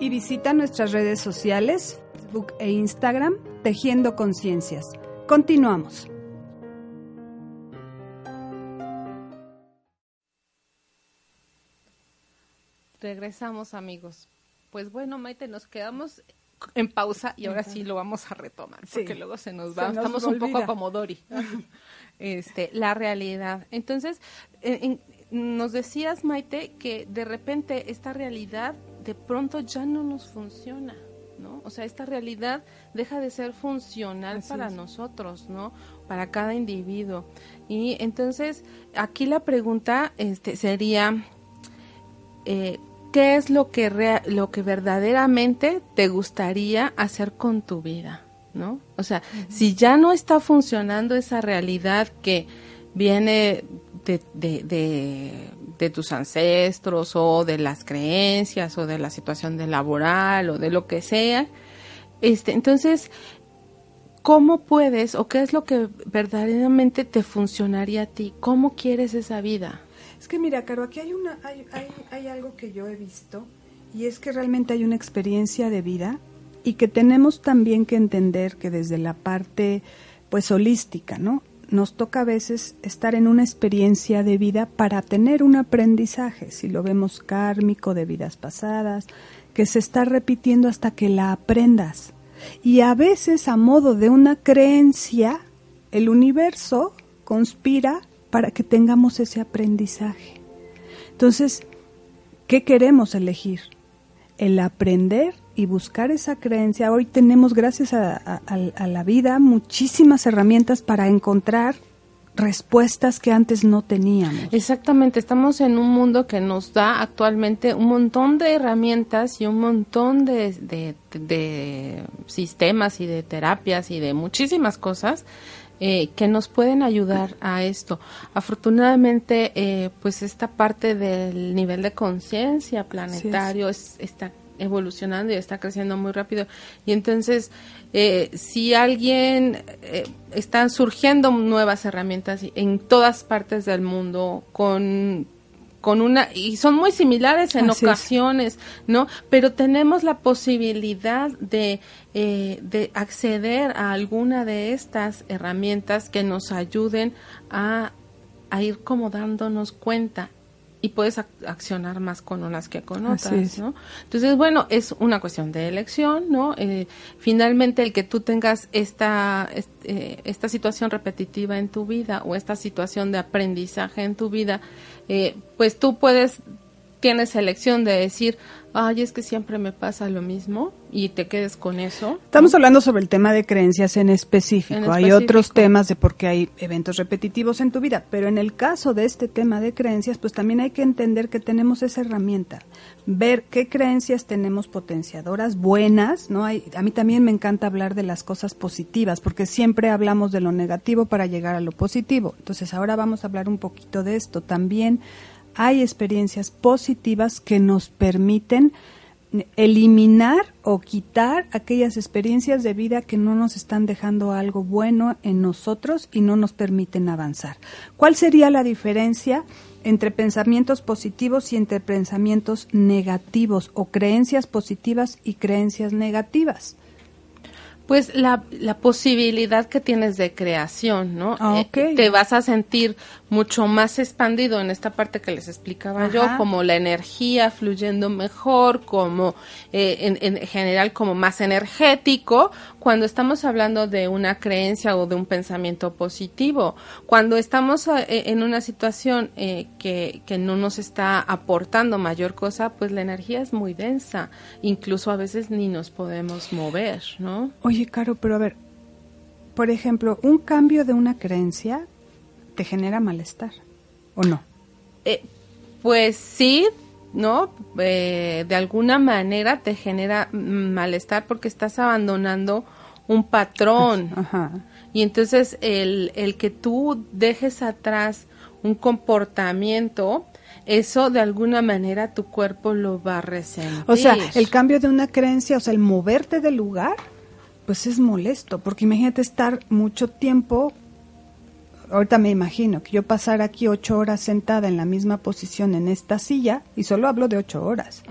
Speaker 1: Y visita nuestras redes sociales, Facebook e Instagram, Tejiendo Conciencias. Continuamos.
Speaker 2: Regresamos amigos. Pues bueno, Maite, nos quedamos en pausa y ahora sí lo vamos a retomar porque luego se nos va, estamos un poco como Dori. este, la realidad. Entonces, nos decías, Maite, que de repente esta realidad de pronto ya no nos funciona. ¿no? O sea, esta realidad deja de ser funcional para nosotros, ¿no? Para cada individuo. Y entonces, aquí la pregunta este, sería, eh, ¿qué es lo que, lo que verdaderamente te gustaría hacer con tu vida? ¿No? O sea, si ya no está funcionando esa realidad que viene de, de, de, tus ancestros o de las creencias o de la situación de laboral o de lo que sea, este, entonces, ¿cómo puedes o qué es lo que verdaderamente te funcionaría a ti? ¿Cómo quieres esa vida?
Speaker 1: Es que mira, Caro, aquí hay, una, hay, hay, hay algo que yo he visto y es que realmente hay una experiencia de vida y que tenemos también que entender que desde la parte pues holística, ¿no? Nos toca a veces estar en una experiencia de vida para tener un aprendizaje, si lo vemos kármico de vidas pasadas, que se está repitiendo hasta que la aprendas. Y a veces a modo de una creencia, el universo conspira para que tengamos ese aprendizaje. Entonces, ¿qué queremos elegir? El aprender y buscar esa creencia. Hoy tenemos, gracias a, la vida, muchísimas herramientas para encontrar respuestas que antes no teníamos.
Speaker 2: Exactamente, estamos en un mundo que nos da actualmente un montón de herramientas y un montón de sistemas y de terapias y de muchísimas cosas eh, que nos pueden ayudar a esto. Afortunadamente, eh, pues esta parte del nivel de conciencia planetario está evolucionando y está creciendo muy rápido. Y entonces, eh, si alguien está surgiendo nuevas herramientas en todas partes del mundo con con una y son muy similares en ocasiones, ¿no? Pero tenemos la posibilidad de, eh, de acceder a alguna de estas herramientas que nos ayuden a, a ir como dándonos cuenta y puedes accionar más con unas que con otras, ¿no? Entonces, bueno, es una cuestión de elección, ¿no? Eh, finalmente, el que tú tengas esta, eh, esta situación repetitiva en tu vida o esta situación de aprendizaje en tu vida, eh, pues tú puedes, tienes elección de decir, ay, es que siempre me pasa lo mismo y te quedes con eso.
Speaker 1: Estamos hablando sobre el tema de creencias en específico. Hay otros temas de por qué hay eventos repetitivos en tu vida, pero en el caso de este tema de creencias, pues también hay que entender que tenemos esa herramienta, ver qué creencias tenemos potenciadoras buenas, ¿no? Hay, a mí también me encanta hablar de las cosas positivas, porque siempre hablamos de lo negativo para llegar a lo positivo. Entonces, ahora vamos a hablar un poquito de esto también hay experiencias positivas que nos permiten eliminar o quitar aquellas experiencias de vida que no nos están dejando algo bueno en nosotros y no nos permiten avanzar. ¿Cuál sería la diferencia entre pensamientos positivos y entre pensamientos negativos o creencias positivas y creencias negativas?
Speaker 2: Pues la, la posibilidad que tienes de creación, ¿no?
Speaker 1: Ah,
Speaker 2: eh, te vas a sentir mucho más expandido en esta parte que les explicaba yo, como la energía fluyendo mejor, como eh, en, en, general como más energético, cuando estamos hablando de una creencia o de un pensamiento positivo. Cuando estamos eh, en una situación eh, que, que no nos está aportando mayor cosa, pues la energía es muy densa, incluso a veces ni nos podemos mover, ¿no?
Speaker 1: Oye, Caro, pero a ver, por ejemplo, un cambio de una creencia te genera malestar, ¿o no?
Speaker 2: Eh, pues sí, ¿no? Eh, de alguna manera te genera malestar porque estás abandonando un patrón. Y entonces el, el que tú dejes atrás un comportamiento, eso de alguna manera tu cuerpo lo va a resentir.
Speaker 1: O sea, el cambio de una creencia, o sea, el moverte del lugar, pues es molesto, porque imagínate estar mucho tiempo ahorita me imagino que yo pasara aquí ocho horas sentada en la misma posición en esta silla, y solo hablo de ocho horas,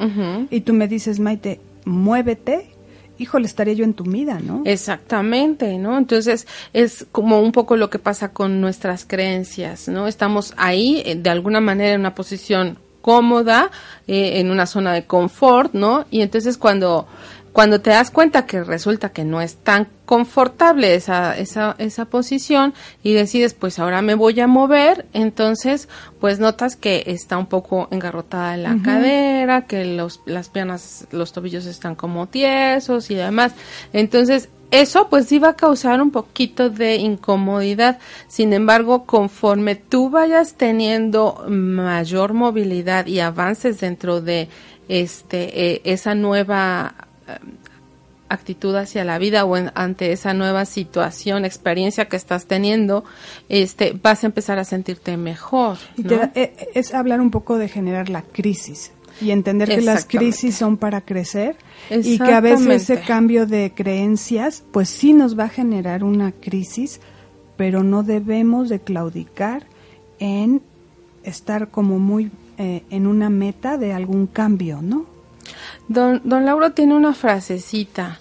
Speaker 1: y tú me dices, Maite, muévete, híjole, estaría yo entumida, ¿no?
Speaker 2: Exactamente, ¿no? Entonces es como un poco lo que pasa con nuestras creencias, ¿no? Estamos ahí eh, de alguna manera en una posición cómoda, eh, en una zona de confort, ¿no? Y entonces cuando cuando te das cuenta que resulta que no es tan confortable esa, esa, esa posición y decides, pues ahora me voy a mover, entonces, pues notas que está un poco engarrotada la cadera, que los, las piernas, los tobillos están como tiesos y demás. Entonces, eso pues iba a causar un poquito de incomodidad. Sin embargo, conforme tú vayas teniendo mayor movilidad y avances dentro de este eh, esa nueva actitud hacia la vida o ante esa nueva situación, experiencia que estás teniendo, este, vas a empezar a sentirte mejor.
Speaker 1: Eh, es hablar un poco de generar la crisis y entender que las crisis son para crecer y que a veces ese cambio de creencias, pues sí nos va a generar una crisis, pero no debemos de claudicar en estar como muy eh, en una meta de algún cambio, ¿no?
Speaker 2: Don, don Lauro tiene una frasecita.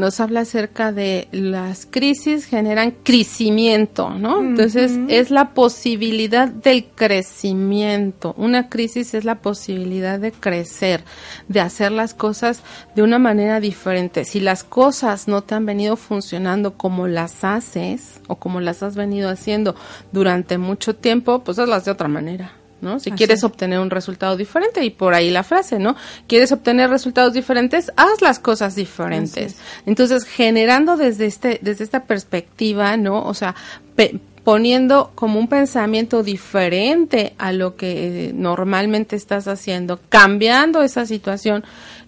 Speaker 2: Nos habla acerca de las crisis generan crecimiento, ¿no? Entonces es la posibilidad del crecimiento. Una crisis es la posibilidad de crecer, de hacer las cosas de una manera diferente. Si las cosas no te han venido funcionando como las haces o como las has venido haciendo durante mucho tiempo, pues hazlas de otra manera. ¿No? Si quieres obtener un resultado diferente, y por ahí la frase, ¿no? Quieres obtener resultados diferentes, haz las cosas diferentes. Entonces, generando desde este, desde esta perspectiva, ¿no? O sea, poniendo como un pensamiento diferente a lo que normalmente estás haciendo, cambiando esa situación,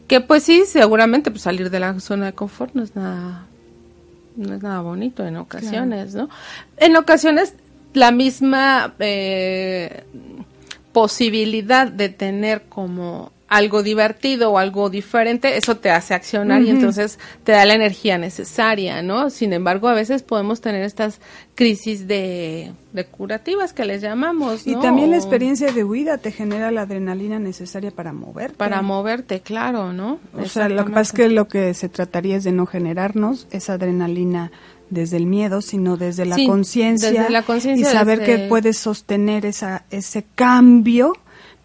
Speaker 2: que pues sí, seguramente pues salir de la zona de confort no es nada no es nada bonito en ocasiones, ¿no? En ocasiones la misma eh, posibilidad de tener como algo divertido o algo diferente, eso te hace accionar y entonces te da la energía necesaria, ¿no? Sin embargo, a veces podemos tener estas crisis de, de curativas que les llamamos.
Speaker 1: Y también la experiencia de huida te genera la adrenalina necesaria para moverte.
Speaker 2: Para moverte, claro, ¿no?
Speaker 1: O sea, lo que pasa es que lo que se trataría es de no generarnos esa adrenalina desde el miedo, sino desde la conciencia y saber que puedes sostener esa, ese cambio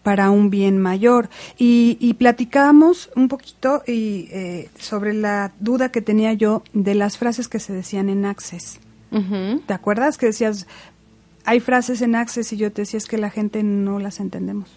Speaker 1: para un bien mayor. Y, y platicábamos un poquito y, eh, sobre la duda que tenía yo de las frases que se decían en Access. ¿Te acuerdas que decías, hay frases en Access y yo te decía es que la gente no las entendemos?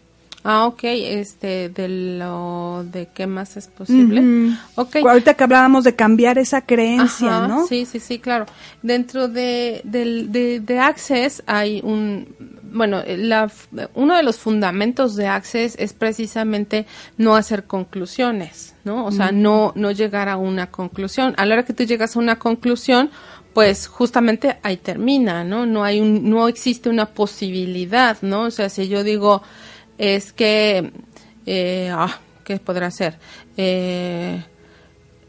Speaker 2: Ah, ok, este, de lo de qué más es posible. okay.
Speaker 1: Ahorita que hablábamos de cambiar esa creencia, ¿no?
Speaker 2: Sí, sí, sí, claro. Dentro de, de, de, Access hay un, bueno, la, uno de los fundamentos de Access es precisamente no hacer conclusiones, ¿no? O sea, no, no llegar a una conclusión. A la hora que tú llegas a una conclusión, pues justamente ahí termina, ¿no? No hay un, no existe una posibilidad, ¿no? O sea, si yo digo, es que, eh, ah, ¿qué podrá ser? Eh,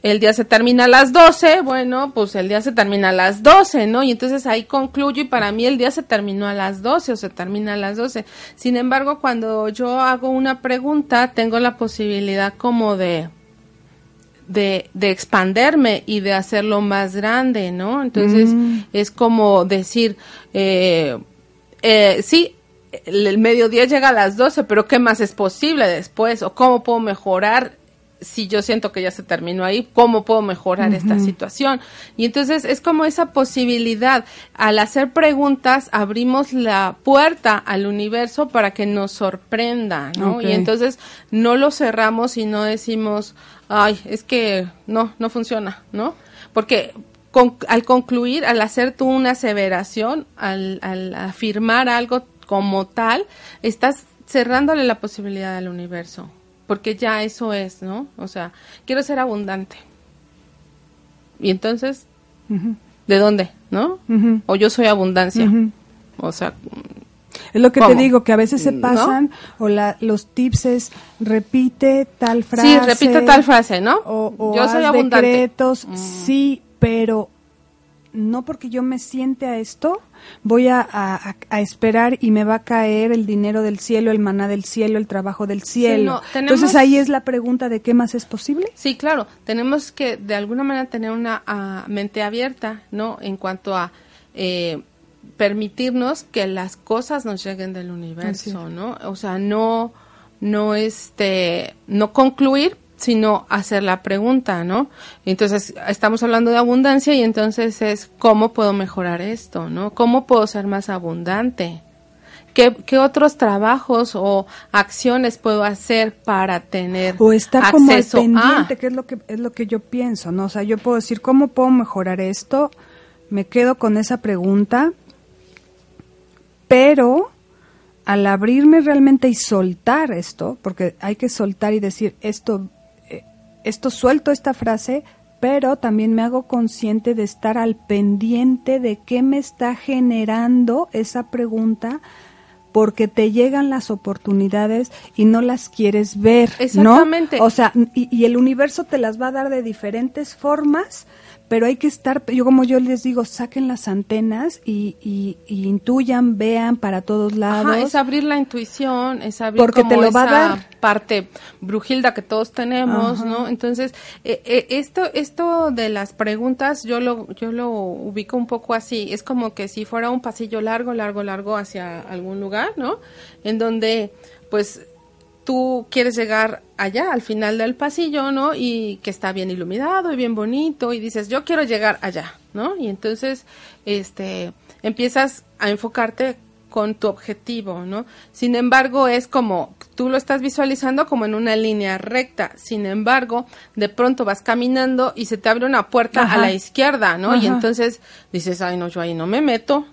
Speaker 2: el día se termina a las 12, bueno, pues el día se termina a las 12, ¿no? Y entonces ahí concluyo y para mí el día se terminó a las 12 o se termina a las 12. Sin embargo, cuando yo hago una pregunta, tengo la posibilidad como de, de, de expanderme y de hacerlo más grande, ¿no? Entonces mm. es como decir, eh, eh, sí, el, mediodía llega a las 12, pero ¿qué más es posible después? ¿O cómo puedo mejorar si yo siento que ya se terminó ahí, cómo puedo mejorar esta situación. Y entonces es como esa posibilidad. Al hacer preguntas, abrimos la puerta al universo para que nos sorprenda, ¿no? Y entonces no lo cerramos y no decimos, ay, es que no, no funciona, ¿no? Porque al concluir, al hacer tú una aseveración, al, al afirmar algo, como tal, estás cerrándole la posibilidad al universo, porque ya eso es, ¿no? O sea, quiero ser abundante. Y entonces, ¿de dónde? ¿No? O yo soy abundancia. O sea,
Speaker 1: es lo que te digo, que a veces se pasan, o la, los tips es repite tal frase.
Speaker 2: Sí, repite tal frase, ¿no?
Speaker 1: O, yo soy abundante. Decretos, mm. sí, pero no porque yo me siente a esto, voy a, a, esperar y me va a caer el dinero del cielo, el maná del cielo, el trabajo del cielo. Entonces ahí es la pregunta de qué más es posible.
Speaker 2: Sí, claro, tenemos que de alguna manera tener una ah, mente abierta, ¿no? En cuanto a eh, permitirnos que las cosas nos lleguen del universo, ¿no? O sea, no, no este, no concluir sino hacer la pregunta, ¿no? Entonces, estamos hablando de abundancia y entonces es cómo puedo mejorar esto, ¿no? ¿Cómo puedo ser más abundante? ¿Qué, qué otros trabajos o acciones puedo hacer para tener
Speaker 1: o está como al pendiente, que es lo que es lo que yo pienso, ¿no? O sea, yo puedo decir cómo puedo mejorar esto, me quedo con esa pregunta, pero al abrirme realmente y soltar esto, porque hay que soltar y decir esto esto suelto esta frase, pero también me hago consciente de estar al pendiente de qué me está generando esa pregunta porque te llegan las oportunidades y no las quieres ver, Exactamente. O sea, y, y, el universo te las va a dar de diferentes formas pero hay que estar, yo como yo les digo, saquen las antenas y, y, intuyan, vean para todos lados.
Speaker 2: es abrir la intuición, es abrir Porque te lo va a dar. parte brujilda que todos tenemos, ¿no? Entonces, eh, eh, esto, esto de las preguntas, yo lo, yo lo ubico un poco así, es como que si fuera un pasillo largo, largo, largo hacia algún lugar, ¿no? En donde, pues, tú quieres llegar allá, al final del pasillo, ¿no? Y que está bien iluminado y bien bonito y dices, yo quiero llegar allá, ¿no? Y entonces, este, empiezas a enfocarte con tu objetivo, ¿no? Sin embargo, es como tú lo estás visualizando como en una línea recta. Sin embargo, de pronto vas caminando y se te abre una puerta a la izquierda, ¿no? Y entonces dices, ay, no, yo ahí no me meto,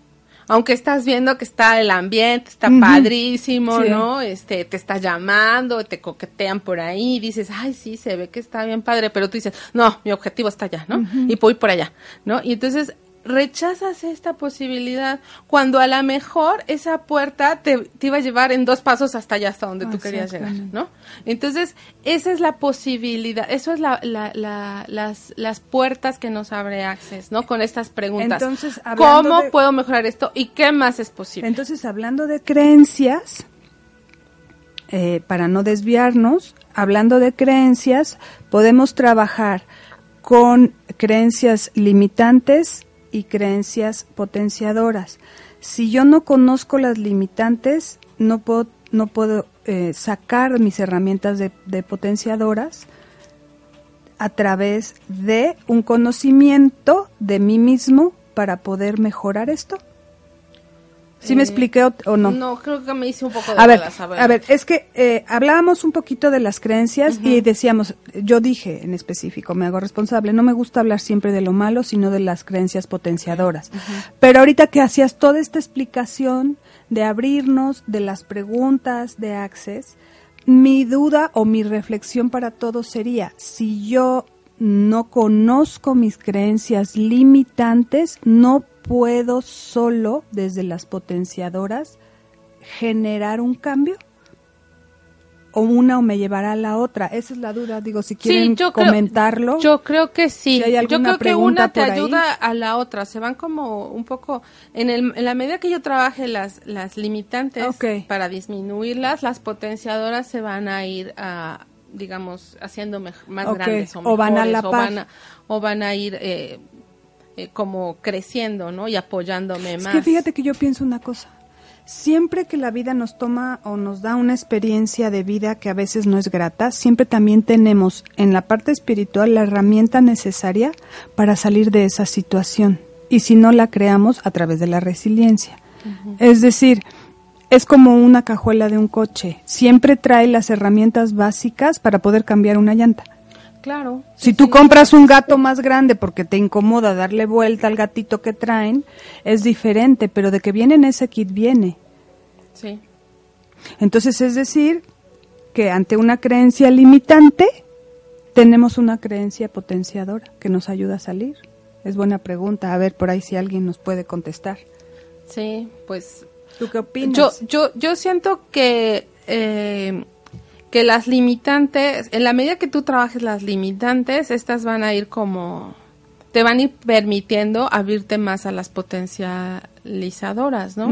Speaker 2: aunque estás viendo que está el ambiente, está padrísimo, ¿no? Este, te está llamando, te coquetean por ahí, dices, ay, sí, se ve que está bien padre, pero tú dices, no, mi objetivo está allá, ¿no? Y voy por allá, ¿no? Y entonces rechazas esta posibilidad cuando a lo mejor esa puerta te, iba a llevar en dos pasos hasta allá, hasta donde tú querías llegar, ¿no? Entonces, esa es la posibilidad, eso es la, las, las puertas que nos abre Access, ¿no? Con estas preguntas. Entonces, ¿cómo puedo mejorar esto y qué más es posible?
Speaker 1: Entonces, hablando de creencias, eh, para no desviarnos, hablando de creencias, podemos trabajar con creencias limitantes y creencias potenciadoras. Si yo no conozco las limitantes, no puedo, no puedo eh, sacar mis herramientas de, de potenciadoras a través de un conocimiento de mí mismo para poder mejorar esto. ¿Sí me eh, expliqué o, no?
Speaker 2: No, creo que me hice un poco de
Speaker 1: a ver, a ver. es que eh, hablábamos un poquito de las creencias y decíamos, yo dije en específico, me hago responsable, no me gusta hablar siempre de lo malo, sino de las creencias potenciadoras. Pero ahorita que hacías toda esta explicación de abrirnos, de las preguntas de Access, mi duda o mi reflexión para todos sería, si yo no conozco mis creencias limitantes, no puedo solo desde las potenciadoras generar un cambio? ¿O una o me llevará a la otra? Esa es la duda, digo, si quieren comentarlo.
Speaker 2: yo creo que sí. yo creo que una te ayuda a la otra. Se van como un poco, en, el, en la medida que yo trabaje las, las limitantes para disminuirlas, las potenciadoras se van a ir a, digamos, haciendo más grandes o, van a la O van a, ir eh, eh, como creciendo, ¿no? Y apoyándome más.
Speaker 1: Es que fíjate que yo pienso una cosa. Siempre que la vida nos toma o nos da una experiencia de vida que a veces no es grata, siempre también tenemos en la parte espiritual la herramienta necesaria para salir de esa situación. Y si no la creamos a través de la resiliencia. Es decir, es como una cajuela de un coche. Siempre trae las herramientas básicas para poder cambiar una llanta.
Speaker 2: Claro.
Speaker 1: Si tú compras un gato más grande porque te incomoda darle vuelta al gatito que traen, es diferente, pero de que viene en ese kit viene.
Speaker 2: Sí.
Speaker 1: Entonces es decir que ante una creencia limitante tenemos una creencia potenciadora que nos ayuda a salir. Es buena pregunta. A ver por ahí si alguien nos puede contestar.
Speaker 2: Sí, pues.
Speaker 1: ¿Tú qué opinas?
Speaker 2: Yo, yo, yo siento que eh, que las limitantes, en la medida que tú trabajes las limitantes, estas van a ir como te van a ir permitiendo abrirte más a las potencializadoras, ¿no?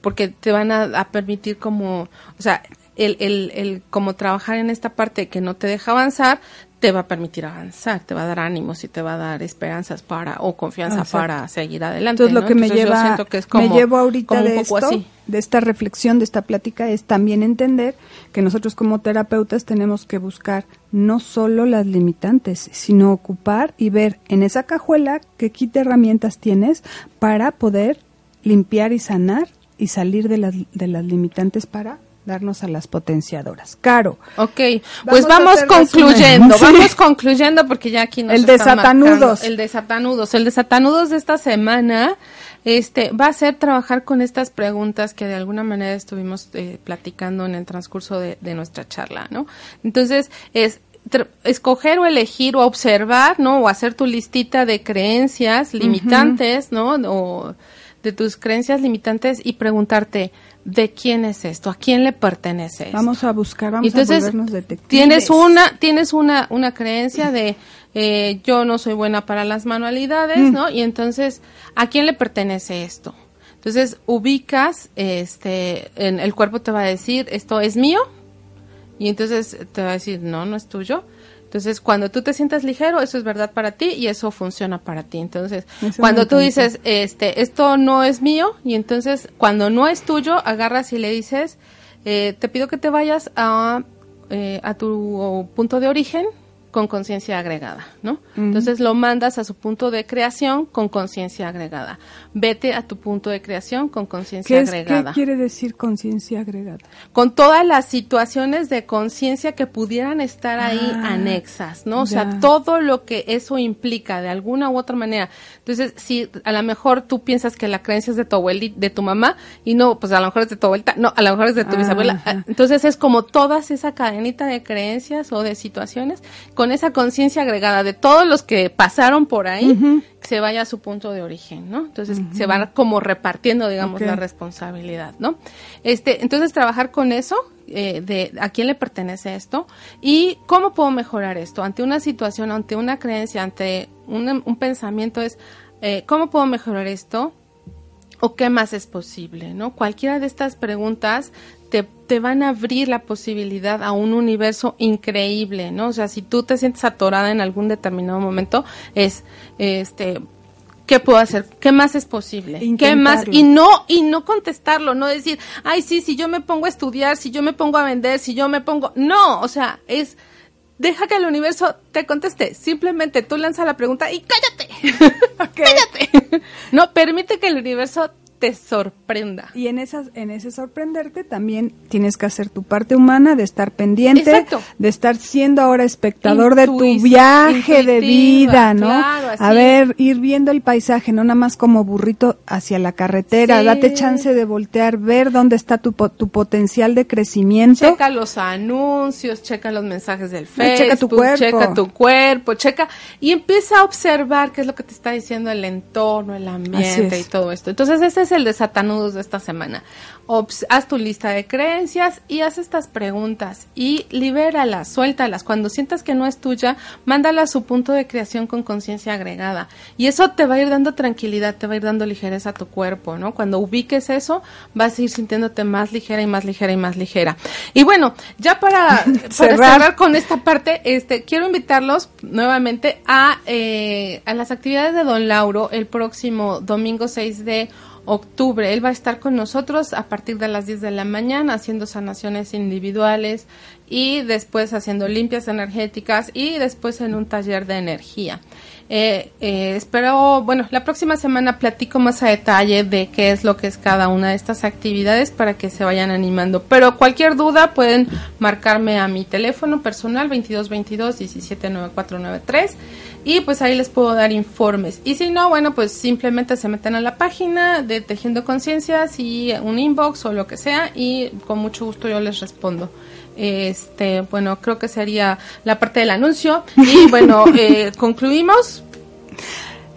Speaker 2: Porque te van a, permitir como, o sea, el, el, el como trabajar en esta parte que no te deja avanzar, te va a permitir avanzar, te va a dar ánimos y te va a dar esperanzas para o confianza para seguir adelante.
Speaker 1: Entonces lo que me lleva, me llevo ahorita de esto, de esta reflexión, de esta plática, es también entender que nosotros como terapeutas tenemos que buscar no solo las limitantes, sino ocupar y ver en esa cajuela qué kit de herramientas tienes para poder limpiar y sanar y salir de las, de las limitantes para darnos a las potenciadoras. Caro.
Speaker 2: Ok, pues vamos concluyendo, vamos concluyendo porque ya aquí nos
Speaker 1: El de Satanudos.
Speaker 2: El de Satanudos. El de Satanudos de esta semana este va a ser trabajar con estas preguntas que de alguna manera estuvimos eh, platicando en el transcurso de, nuestra charla, ¿no? Entonces, es escoger o elegir o observar, ¿no? O hacer tu listita de creencias limitantes, ¿no? O de tus creencias limitantes y preguntarte, de quién es esto, a quién le pertenece esto.
Speaker 1: Vamos a buscar, vamos Entonces, a volvernos detectives.
Speaker 2: Tienes una, tienes una, una creencia de eh, yo no soy buena para las manualidades, mm. ¿no? Y entonces, ¿a quién le pertenece esto? Entonces ubicas, este, en el cuerpo te va a decir esto es mío y entonces te va a decir no, no es tuyo. Entonces, cuando tú te sientes ligero, eso es verdad para ti y eso funciona para ti. Entonces, cuando tú dices, este, esto no es mío, y entonces cuando no es tuyo, agarras y le dices, eh, te pido que te vayas a, eh, a tu punto de origen, con conciencia agregada, ¿no? Entonces lo mandas a su punto de creación con conciencia agregada. Vete a tu punto de creación con conciencia agregada.
Speaker 1: ¿Qué quiere decir conciencia agregada?
Speaker 2: Con todas las situaciones de conciencia que pudieran estar ahí ah, anexas, ¿no? O sea, todo lo que eso implica de alguna u otra manera. Entonces, si a lo mejor tú piensas que la creencia es de tu abuelita, de tu mamá, y no, pues a lo mejor es de tu abuelita, no, a lo mejor es de tu bisabuela. Entonces es como todas esa cadenita de creencias o de situaciones con esa conciencia agregada de todos los que pasaron por ahí, se vaya a su punto de origen, ¿no? Entonces se va como repartiendo, digamos, la responsabilidad, ¿no? Este, entonces trabajar con eso, eh, de a quién le pertenece esto y cómo puedo mejorar esto ante una situación, ante una creencia, ante un, un pensamiento es eh, cómo puedo mejorar esto o qué más es posible, ¿no? Cualquiera de estas preguntas te, van a abrir la posibilidad a un universo increíble, ¿no? O sea, si tú te sientes atorada en algún determinado momento, es, este, ¿qué puedo hacer? ¿Qué más es posible? ¿Qué más? Y no, y no contestarlo, no decir, ay, sí, si yo me pongo a estudiar, si yo me pongo a vender, si yo me pongo, no, o sea, es, deja que el universo te conteste. Simplemente tú lanza la pregunta y cállate. cállate. no, permite que el universo te sorprenda.
Speaker 1: Y en esas, en ese sorprenderte también tienes que hacer tu parte humana de estar pendiente, de estar siendo ahora espectador de tu viaje de vida, ¿no? a ver, ir viendo el paisaje, no nada más como burrito hacia la carretera, date chance de voltear, ver dónde está tu, tu potencial de crecimiento.
Speaker 2: Checa los anuncios, checa los mensajes del Facebook, checa tu cuerpo, checa tu cuerpo, checa y empieza a observar qué es lo que te está diciendo el entorno, el ambiente y todo esto. Entonces, ese es el de Satanudos de esta semana. haz tu lista de creencias y haz estas preguntas y libéralas, suéltalas. Cuando sientas que no es tuya, mándala a su punto de creación con conciencia agregada. Y eso te va a ir dando tranquilidad, te va a ir dando ligereza a tu cuerpo, ¿no? Cuando ubiques eso, vas a ir sintiéndote más ligera y más ligera y más ligera. Y bueno, ya para, cerrar. con esta parte, este, quiero invitarlos nuevamente a, eh, a las actividades de Don Lauro el próximo domingo 6 de octubre. Él va a estar con nosotros a partir de las 10 de la mañana haciendo sanaciones individuales y después haciendo limpias energéticas y después en un taller de energía. Eh, eh, espero, bueno, la próxima semana platico más a detalle de qué es lo que es cada una de estas actividades para que se vayan animando. Pero cualquier duda pueden marcarme a mi teléfono personal 2222 179493 y pues ahí les puedo dar informes. Y si no, bueno, pues simplemente se meten a la página de Tejiendo Conciencias y un inbox o lo que sea y con mucho gusto yo les respondo. Este, bueno, creo que sería la parte del anuncio. Y bueno, eh, concluimos.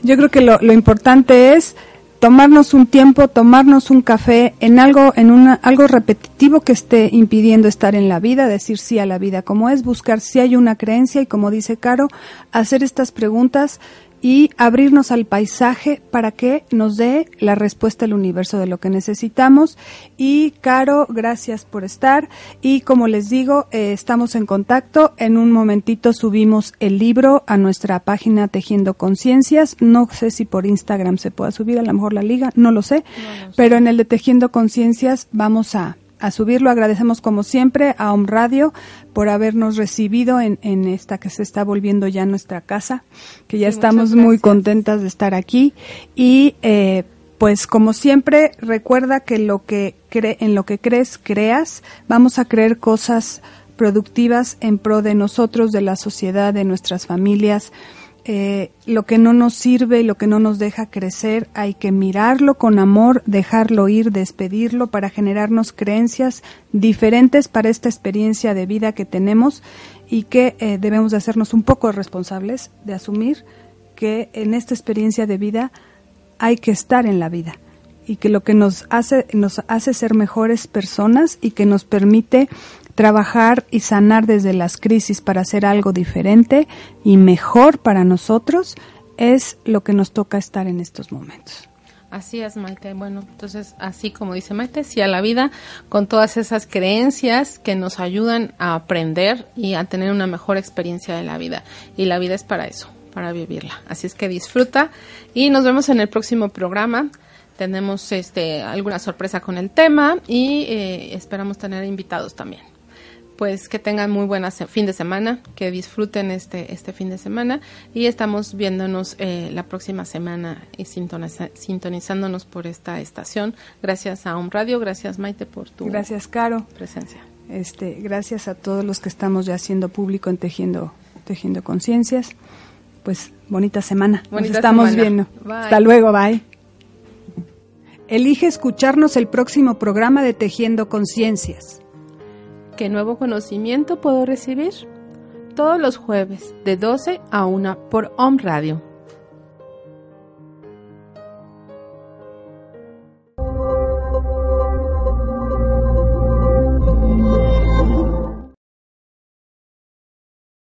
Speaker 1: Yo creo que lo, lo importante es tomarnos un tiempo, tomarnos un café en algo, en una, algo repetitivo que esté impidiendo estar en la vida, decir sí a la vida como es, buscar si hay una creencia y como dice Caro, hacer estas preguntas y abrirnos al paisaje para que nos dé la respuesta del universo de lo que necesitamos. Y Caro, gracias por estar. Y como les digo, eh, estamos en contacto. En un momentito subimos el libro a nuestra página Tejiendo Conciencias. No sé si por Instagram se pueda subir, a lo mejor la liga, no lo sé. Pero en el de Tejiendo Conciencias vamos a a subirlo. Agradecemos como siempre a Om Radio por habernos recibido en, en, esta que se está volviendo ya nuestra casa, que ya estamos muy contentas de estar aquí. Y eh, pues como siempre recuerda que lo que cre en lo que crees creas, vamos a creer cosas productivas en pro de nosotros, de la sociedad, de nuestras familias, eh, lo que no nos sirve y lo que no nos deja crecer, hay que mirarlo con amor, dejarlo ir, despedirlo para generarnos creencias diferentes para esta experiencia de vida que tenemos y que eh, debemos de hacernos un poco responsables de asumir que en esta experiencia de vida hay que estar en la vida y que lo que nos hace nos hace ser mejores personas y que nos permite trabajar y sanar desde las crisis para hacer algo diferente y mejor para nosotros es lo que nos toca estar en estos momentos.
Speaker 2: Así es, Maite. Bueno, entonces, así como dice Maite, sí a la vida, con todas esas creencias que nos ayudan a aprender y a tener una mejor experiencia de la vida. Y la vida es para eso, para vivirla. Así es que disfruta y nos vemos en el próximo programa. Tenemos este alguna sorpresa con el tema y eh, esperamos tener invitados también pues que tengan muy buenas fin de semana, que disfruten este, este fin de semana y estamos viéndonos eh, la próxima semana y sintonizándonos por esta estación. Gracias a un Radio, gracias Maite por tu
Speaker 1: gracias Caro
Speaker 2: presencia.
Speaker 1: Este, gracias a todos los que estamos ya haciendo público en Tejiendo, tejiendo Conciencias. Pues bonita semana. Nos estamos viendo. Hasta luego, bye. Elige escucharnos el próximo programa de Tejiendo Conciencias.
Speaker 2: ¿Qué nuevo conocimiento puedo recibir? Todos los jueves de 12 a 1 por Home Radio.